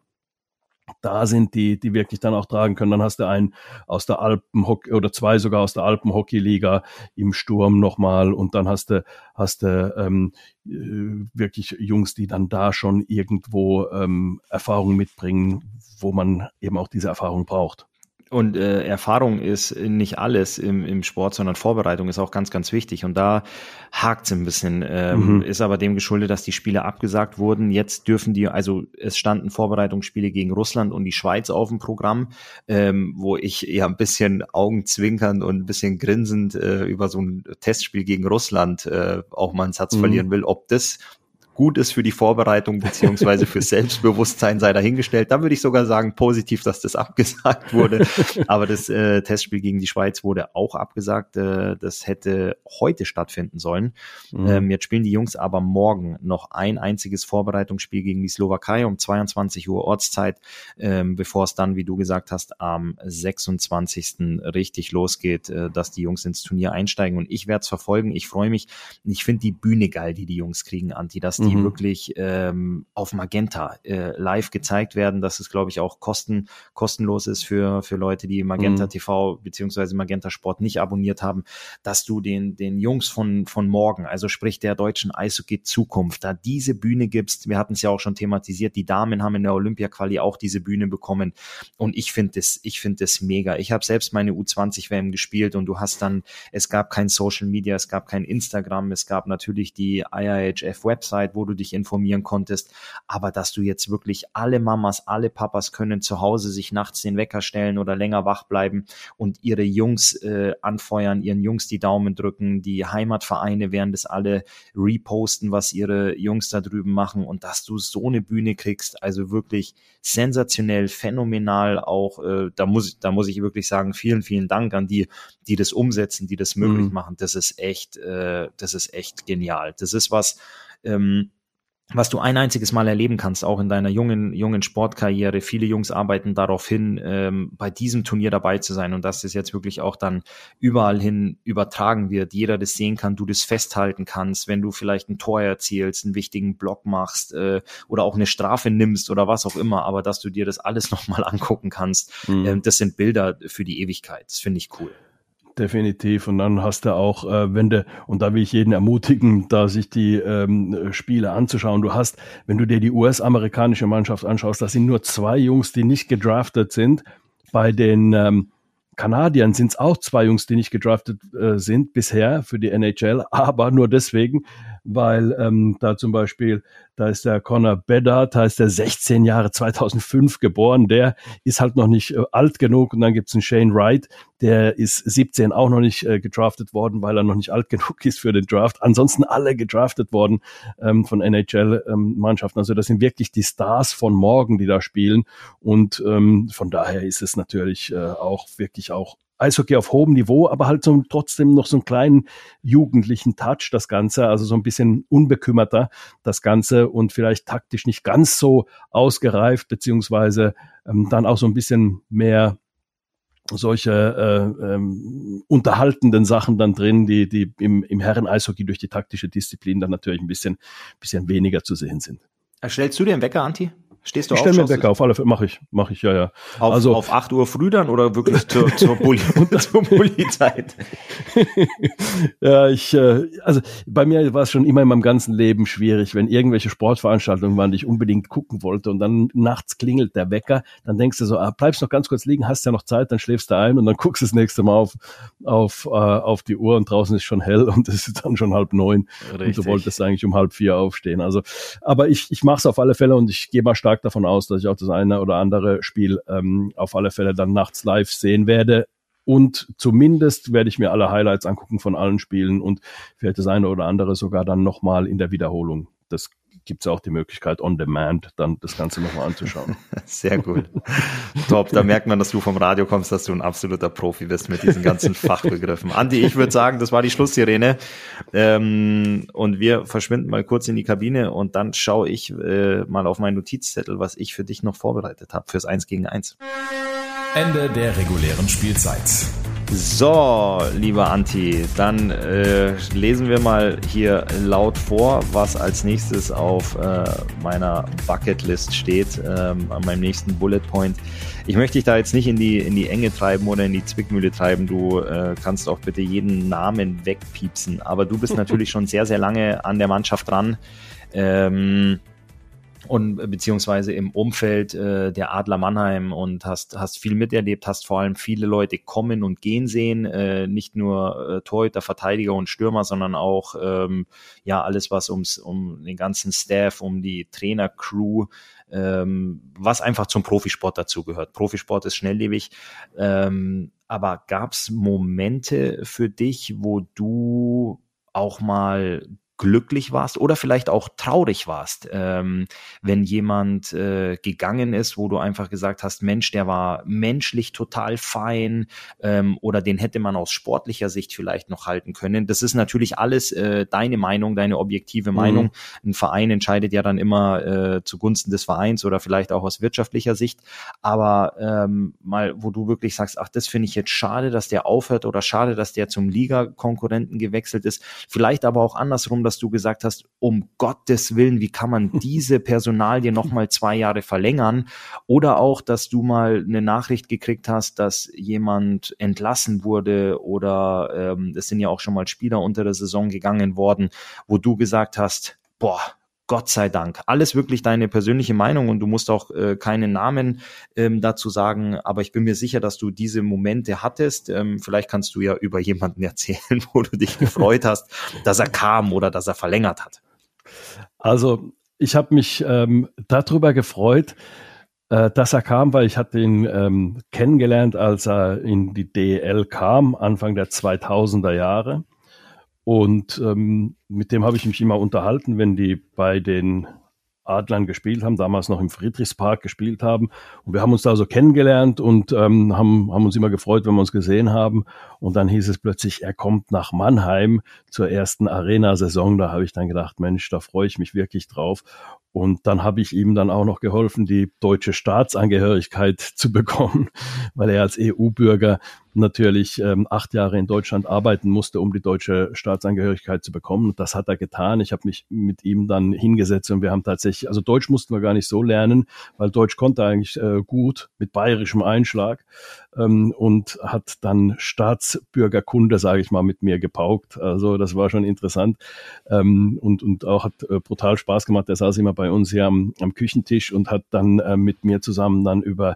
da sind, die, die wirklich dann auch tragen können. Dann hast du einen aus der Alpenhockey oder zwei sogar aus der Alpenhockeyliga im Sturm nochmal und dann hast du, hast du ähm, äh, wirklich Jungs, die dann da schon irgendwo ähm, Erfahrung mitbringen, wo man eben auch diese Erfahrung braucht. Und äh, Erfahrung ist nicht alles im, im Sport, sondern Vorbereitung ist auch ganz, ganz wichtig. Und da hakt es ein bisschen. Ähm, mhm. Ist aber dem geschuldet, dass die Spiele abgesagt wurden. Jetzt dürfen die, also es standen Vorbereitungsspiele gegen Russland und die Schweiz auf dem Programm, ähm, wo ich ja ein bisschen augenzwinkernd und ein bisschen grinsend äh, über so ein Testspiel gegen Russland äh, auch mal einen Satz mhm. verlieren will, ob das gut ist für die Vorbereitung beziehungsweise für Selbstbewusstsein sei dahingestellt. Da würde ich sogar sagen, positiv, dass das abgesagt wurde. Aber das äh, Testspiel gegen die Schweiz wurde auch abgesagt. Äh, das hätte heute stattfinden sollen. Mhm. Ähm, jetzt spielen die Jungs aber morgen noch ein einziges Vorbereitungsspiel gegen die Slowakei um 22 Uhr Ortszeit, ähm, bevor es dann, wie du gesagt hast, am 26. richtig losgeht, äh, dass die Jungs ins Turnier einsteigen. Und ich werde es verfolgen. Ich freue mich. Ich finde die Bühne geil, die die Jungs kriegen, Anti, dass die mhm. wirklich ähm, auf Magenta äh, live gezeigt werden, dass es, glaube ich, auch kosten, kostenlos ist für, für Leute, die Magenta mhm. TV beziehungsweise Magenta Sport nicht abonniert haben, dass du den, den Jungs von, von morgen, also sprich der deutschen Eishockey Zukunft, da diese Bühne gibst, wir hatten es ja auch schon thematisiert, die Damen haben in der Olympia-Quali auch diese Bühne bekommen und ich finde das, ich finde das mega. Ich habe selbst meine U20-WM gespielt und du hast dann, es gab kein Social Media, es gab kein Instagram, es gab natürlich die IIHF-Website, wo du dich informieren konntest. Aber dass du jetzt wirklich alle Mamas, alle Papas können zu Hause sich nachts den Wecker stellen oder länger wach bleiben und ihre Jungs äh, anfeuern, ihren Jungs die Daumen drücken. Die Heimatvereine werden das alle reposten, was ihre Jungs da drüben machen und dass du so eine Bühne kriegst, also wirklich sensationell, phänomenal auch. Äh, da muss da muss ich wirklich sagen, vielen, vielen Dank an die, die das umsetzen, die das möglich mhm. machen. Das ist echt, äh, das ist echt genial. Das ist was, ähm, was du ein einziges Mal erleben kannst, auch in deiner jungen, jungen Sportkarriere. Viele Jungs arbeiten darauf hin, ähm, bei diesem Turnier dabei zu sein und dass das jetzt wirklich auch dann überall hin übertragen wird. Jeder das sehen kann, du das festhalten kannst, wenn du vielleicht ein Tor erzielst, einen wichtigen Block machst äh, oder auch eine Strafe nimmst oder was auch immer, aber dass du dir das alles nochmal angucken kannst. Mhm. Ähm, das sind Bilder für die Ewigkeit. Das finde ich cool definitiv. Und dann hast du auch, äh, wenn du, und da will ich jeden ermutigen, da sich die ähm, Spiele anzuschauen. Du hast, wenn du dir die US-amerikanische Mannschaft anschaust, da sind nur zwei Jungs, die nicht gedraftet sind. Bei den ähm, Kanadiern sind es auch zwei Jungs, die nicht gedraftet äh, sind bisher für die NHL, aber nur deswegen, weil ähm, da zum Beispiel, da ist der Connor Bedard, da ist der 16 Jahre 2005 geboren, der ist halt noch nicht äh, alt genug und dann gibt's einen Shane Wright, der ist 17 auch noch nicht äh, gedraftet worden, weil er noch nicht alt genug ist für den Draft. Ansonsten alle gedraftet worden ähm, von NHL-Mannschaften. Ähm, also das sind wirklich die Stars von morgen, die da spielen und ähm, von daher ist es natürlich äh, auch wirklich auch Eishockey auf hohem Niveau, aber halt so trotzdem noch so einen kleinen jugendlichen Touch, das Ganze, also so ein bisschen unbekümmerter, das Ganze und vielleicht taktisch nicht ganz so ausgereift, beziehungsweise ähm, dann auch so ein bisschen mehr solche äh, ähm, unterhaltenden Sachen dann drin, die, die im, im Herren-Eishockey durch die taktische Disziplin dann natürlich ein bisschen, bisschen weniger zu sehen sind. Stellst du dir einen Wecker, Anti? Stehst du ich stelle mir Wecker auf alle Fälle, mache ich, mache ich, ja, ja. Auf, also auf 8 Uhr früh dann oder wirklich zur, zur, Bulli, zur Bulli-Zeit? ja, ich, äh, also bei mir war es schon immer in meinem ganzen Leben schwierig, wenn irgendwelche Sportveranstaltungen waren, die ich unbedingt gucken wollte und dann nachts klingelt der Wecker, dann denkst du so, ah, bleibst noch ganz kurz liegen, hast ja noch Zeit, dann schläfst du ein und dann guckst du das nächste Mal auf, auf, äh, auf die Uhr und draußen ist schon hell und es ist dann schon halb neun Richtig. und du wolltest eigentlich um halb vier aufstehen. Also, aber ich, ich mache es auf alle Fälle und ich gehe mal stark davon aus, dass ich auch das eine oder andere Spiel ähm, auf alle Fälle dann nachts live sehen werde. Und zumindest werde ich mir alle Highlights angucken von allen Spielen und vielleicht das eine oder andere sogar dann nochmal in der Wiederholung. Das gibt es auch die Möglichkeit, on demand dann das Ganze nochmal anzuschauen. Sehr gut. Top. Da merkt man, dass du vom Radio kommst, dass du ein absoluter Profi bist mit diesen ganzen Fachbegriffen. Andi, ich würde sagen, das war die Schlusssirene. Ähm, und wir verschwinden mal kurz in die Kabine und dann schaue ich äh, mal auf meinen Notizzettel, was ich für dich noch vorbereitet habe fürs Eins gegen Eins. Ende der regulären Spielzeit. So, lieber Anti, dann äh, lesen wir mal hier laut vor, was als nächstes auf äh, meiner Bucketlist steht, ähm, an meinem nächsten Bullet Point. Ich möchte dich da jetzt nicht in die, in die Enge treiben oder in die Zwickmühle treiben. Du äh, kannst auch bitte jeden Namen wegpiepsen. Aber du bist natürlich schon sehr, sehr lange an der Mannschaft dran. Ähm, und äh, beziehungsweise im Umfeld äh, der Adler Mannheim und hast, hast viel miterlebt, hast vor allem viele Leute kommen und gehen sehen, äh, nicht nur äh, Torhüter, Verteidiger und Stürmer, sondern auch ähm, ja alles, was ums, um den ganzen Staff, um die Trainercrew, ähm, was einfach zum Profisport dazugehört. Profisport ist schnelllebig, ähm, aber gab es Momente für dich, wo du auch mal glücklich warst oder vielleicht auch traurig warst, ähm, wenn jemand äh, gegangen ist, wo du einfach gesagt hast, Mensch, der war menschlich total fein ähm, oder den hätte man aus sportlicher Sicht vielleicht noch halten können. Das ist natürlich alles äh, deine Meinung, deine objektive mhm. Meinung. Ein Verein entscheidet ja dann immer äh, zugunsten des Vereins oder vielleicht auch aus wirtschaftlicher Sicht. Aber ähm, mal, wo du wirklich sagst, ach, das finde ich jetzt schade, dass der aufhört oder schade, dass der zum Liga-Konkurrenten gewechselt ist. Vielleicht aber auch andersrum, dass du gesagt hast, um Gottes Willen, wie kann man diese Personalie nochmal zwei Jahre verlängern? Oder auch, dass du mal eine Nachricht gekriegt hast, dass jemand entlassen wurde oder ähm, es sind ja auch schon mal Spieler unter der Saison gegangen worden, wo du gesagt hast, boah, Gott sei Dank. Alles wirklich deine persönliche Meinung und du musst auch äh, keinen Namen ähm, dazu sagen, aber ich bin mir sicher, dass du diese Momente hattest. Ähm, vielleicht kannst du ja über jemanden erzählen, wo du dich gefreut hast, dass er kam oder dass er verlängert hat. Also ich habe mich ähm, darüber gefreut, äh, dass er kam, weil ich hatte ihn ähm, kennengelernt, als er in die DL kam, Anfang der 2000er Jahre. Und ähm, mit dem habe ich mich immer unterhalten, wenn die bei den Adlern gespielt haben, damals noch im Friedrichspark gespielt haben. Und wir haben uns da so kennengelernt und ähm, haben, haben uns immer gefreut, wenn wir uns gesehen haben. Und dann hieß es plötzlich, er kommt nach Mannheim zur ersten Arena-Saison. Da habe ich dann gedacht, Mensch, da freue ich mich wirklich drauf. Und dann habe ich ihm dann auch noch geholfen, die deutsche Staatsangehörigkeit zu bekommen, weil er als EU-Bürger natürlich ähm, acht Jahre in Deutschland arbeiten musste, um die deutsche Staatsangehörigkeit zu bekommen. Und das hat er getan. Ich habe mich mit ihm dann hingesetzt und wir haben tatsächlich, also Deutsch mussten wir gar nicht so lernen, weil Deutsch konnte eigentlich äh, gut mit bayerischem Einschlag ähm, und hat dann Staatsbürgerkunde, sage ich mal, mit mir gepaukt. Also das war schon interessant ähm, und, und auch hat äh, brutal Spaß gemacht. Er saß immer bei uns hier am, am Küchentisch und hat dann äh, mit mir zusammen dann über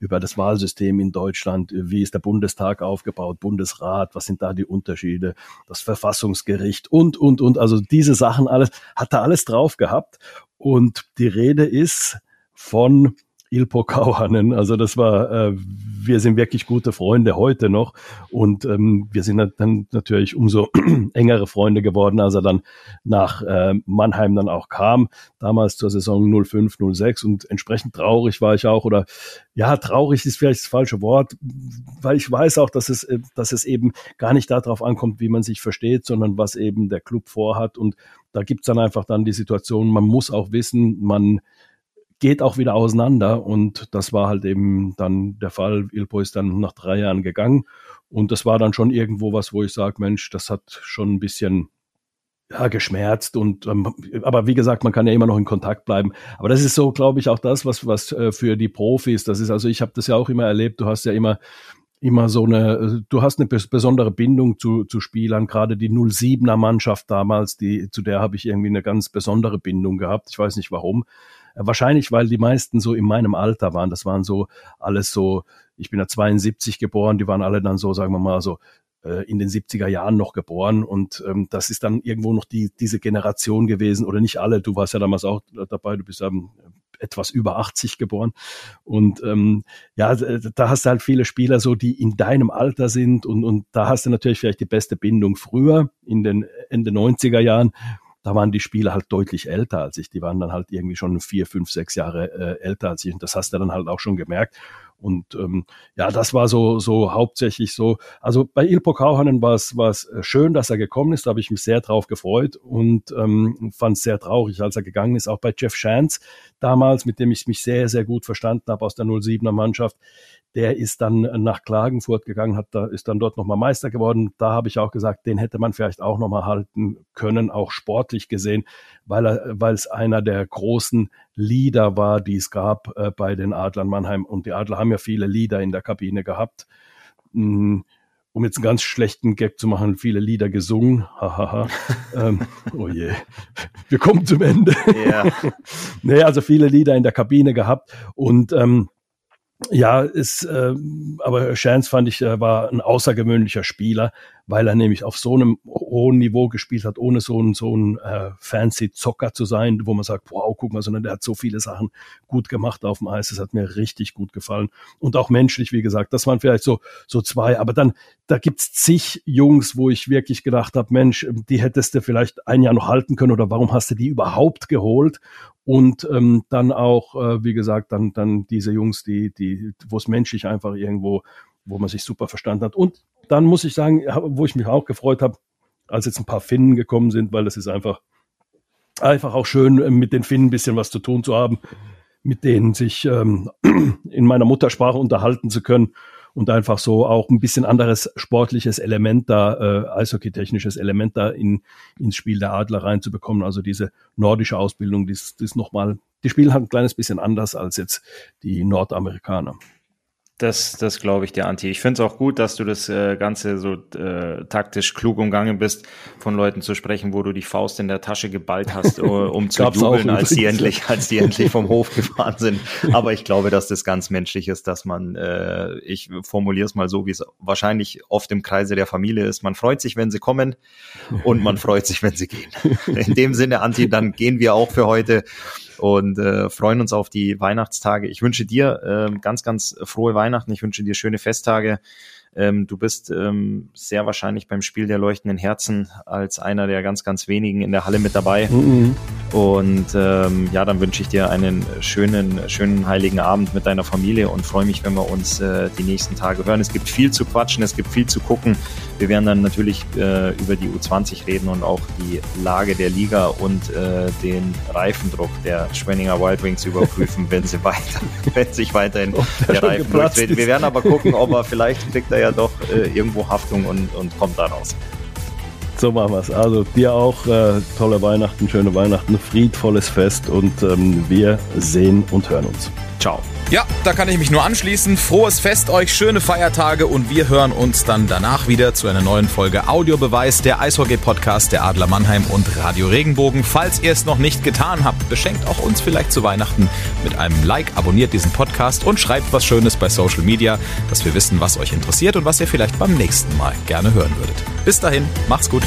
über das Wahlsystem in Deutschland, wie ist der Bundestag aufgebaut, Bundesrat, was sind da die Unterschiede, das Verfassungsgericht und, und, und. Also diese Sachen alles, hat er alles drauf gehabt. Und die Rede ist von Ilpo Kauhanen. Also das war, äh, wir sind wirklich gute Freunde heute noch. Und ähm, wir sind dann natürlich umso engere Freunde geworden, als er dann nach äh, Mannheim dann auch kam, damals zur Saison 05, 06 und entsprechend traurig war ich auch. Oder ja, traurig ist vielleicht das falsche Wort, weil ich weiß auch, dass es, äh, dass es eben gar nicht darauf ankommt, wie man sich versteht, sondern was eben der Club vorhat. Und da gibt's dann einfach dann die Situation, man muss auch wissen, man geht auch wieder auseinander und das war halt eben dann der Fall. Ilpo ist dann nach drei Jahren gegangen und das war dann schon irgendwo was, wo ich sage, Mensch, das hat schon ein bisschen ja, geschmerzt und ähm, aber wie gesagt, man kann ja immer noch in Kontakt bleiben. Aber das ist so, glaube ich, auch das, was was äh, für die Profis. Das ist also, ich habe das ja auch immer erlebt. Du hast ja immer immer so eine, du hast eine besondere Bindung zu, zu Spielern, gerade die 07er Mannschaft damals, die, zu der habe ich irgendwie eine ganz besondere Bindung gehabt. Ich weiß nicht warum. Wahrscheinlich, weil die meisten so in meinem Alter waren. Das waren so alles so, ich bin ja 72 geboren, die waren alle dann so, sagen wir mal, so äh, in den 70er Jahren noch geboren und ähm, das ist dann irgendwo noch die, diese Generation gewesen oder nicht alle, du warst ja damals auch dabei, du bist ja etwas über 80 geboren. Und ähm, ja, da hast du halt viele Spieler so, die in deinem Alter sind und, und da hast du natürlich vielleicht die beste Bindung früher in den Ende 90er Jahren. Da waren die Spieler halt deutlich älter als ich. Die waren dann halt irgendwie schon vier, fünf, sechs Jahre äh, älter als ich. Und das hast du dann halt auch schon gemerkt. Und ähm, ja, das war so, so hauptsächlich so. Also bei Ilpo Kauhanen war es, war es äh, schön, dass er gekommen ist. Da habe ich mich sehr drauf gefreut und ähm, fand es sehr traurig, als er gegangen ist. Auch bei Jeff Shantz damals, mit dem ich mich sehr, sehr gut verstanden habe aus der 07er Mannschaft. Der ist dann nach Klagenfurt gegangen, hat da, ist dann dort nochmal Meister geworden. Da habe ich auch gesagt, den hätte man vielleicht auch nochmal halten können, auch sportlich gesehen, weil er, weil es einer der großen Leader war, die es gab äh, bei den Adlern Mannheim. Und die Adler haben ja viele Leader in der Kabine gehabt. Hm, um jetzt einen ganz schlechten Gag zu machen, viele Lieder gesungen. Hahaha. ähm, oh je. Wir kommen zum Ende. Ja. nee, also viele Lieder in der Kabine gehabt. Und ähm, ja, ist, äh, aber Chance fand ich, äh, war ein außergewöhnlicher Spieler, weil er nämlich auf so einem hohen Niveau gespielt hat, ohne so ein, so ein äh, fancy Zocker zu sein, wo man sagt, wow, guck mal, sondern der hat so viele Sachen gut gemacht auf dem Eis. Das hat mir richtig gut gefallen. Und auch menschlich, wie gesagt, das waren vielleicht so, so zwei. Aber dann, da gibt's zig Jungs, wo ich wirklich gedacht habe, Mensch, die hättest du vielleicht ein Jahr noch halten können oder warum hast du die überhaupt geholt? Und ähm, dann auch, äh, wie gesagt, dann, dann diese Jungs, die, die, wo es menschlich einfach irgendwo, wo man sich super verstanden hat. Und dann muss ich sagen, wo ich mich auch gefreut habe, als jetzt ein paar Finnen gekommen sind, weil das ist einfach, einfach auch schön, äh, mit den Finnen ein bisschen was zu tun zu haben, mit denen sich ähm, in meiner Muttersprache unterhalten zu können und einfach so auch ein bisschen anderes sportliches Element da, äh, eishockeytechnisches Element da in, ins Spiel der Adler reinzubekommen. Also diese nordische Ausbildung, die ist, die ist nochmal, die spielen halt ein kleines bisschen anders als jetzt die Nordamerikaner. Das, das glaube ich dir, Anti. Ich finde es auch gut, dass du das äh, Ganze so äh, taktisch klug umgangen bist, von Leuten zu sprechen, wo du die Faust in der Tasche geballt hast, um zu jubeln, als die endlich, als die endlich vom Hof gefahren sind. Aber ich glaube, dass das ganz menschlich ist, dass man, äh, ich formuliere es mal so, wie es wahrscheinlich oft im Kreise der Familie ist. Man freut sich, wenn sie kommen und man freut sich, wenn sie gehen. In dem Sinne, Anti, dann gehen wir auch für heute und äh, freuen uns auf die Weihnachtstage. Ich wünsche dir äh, ganz, ganz frohe Weihnachten. Ich wünsche dir schöne Festtage. Ähm, du bist ähm, sehr wahrscheinlich beim Spiel der leuchtenden Herzen als einer der ganz, ganz wenigen in der Halle mit dabei. Mhm. Und ähm, ja, dann wünsche ich dir einen schönen, schönen heiligen Abend mit deiner Familie und freue mich, wenn wir uns äh, die nächsten Tage hören. Es gibt viel zu quatschen, es gibt viel zu gucken. Wir werden dann natürlich äh, über die U20 reden und auch die Lage der Liga und äh, den Reifendruck der Schwenninger Wild Wings überprüfen, wenn sie weiter, wenn sich weiterhin oh, der, der Reifen durchdreht. Wir werden aber gucken, ob er vielleicht kriegt er ja doch äh, irgendwo Haftung und, und kommt da raus. So machen wir es. Also dir auch äh, tolle Weihnachten, schöne Weihnachten, friedvolles Fest und ähm, wir sehen und hören uns. Ciao. Ja, da kann ich mich nur anschließen. Frohes Fest euch, schöne Feiertage und wir hören uns dann danach wieder zu einer neuen Folge Audiobeweis, der Eishockey-Podcast der Adler Mannheim und Radio Regenbogen. Falls ihr es noch nicht getan habt, beschenkt auch uns vielleicht zu Weihnachten mit einem Like, abonniert diesen Podcast und schreibt was Schönes bei Social Media, dass wir wissen, was euch interessiert und was ihr vielleicht beim nächsten Mal gerne hören würdet. Bis dahin, macht's gut.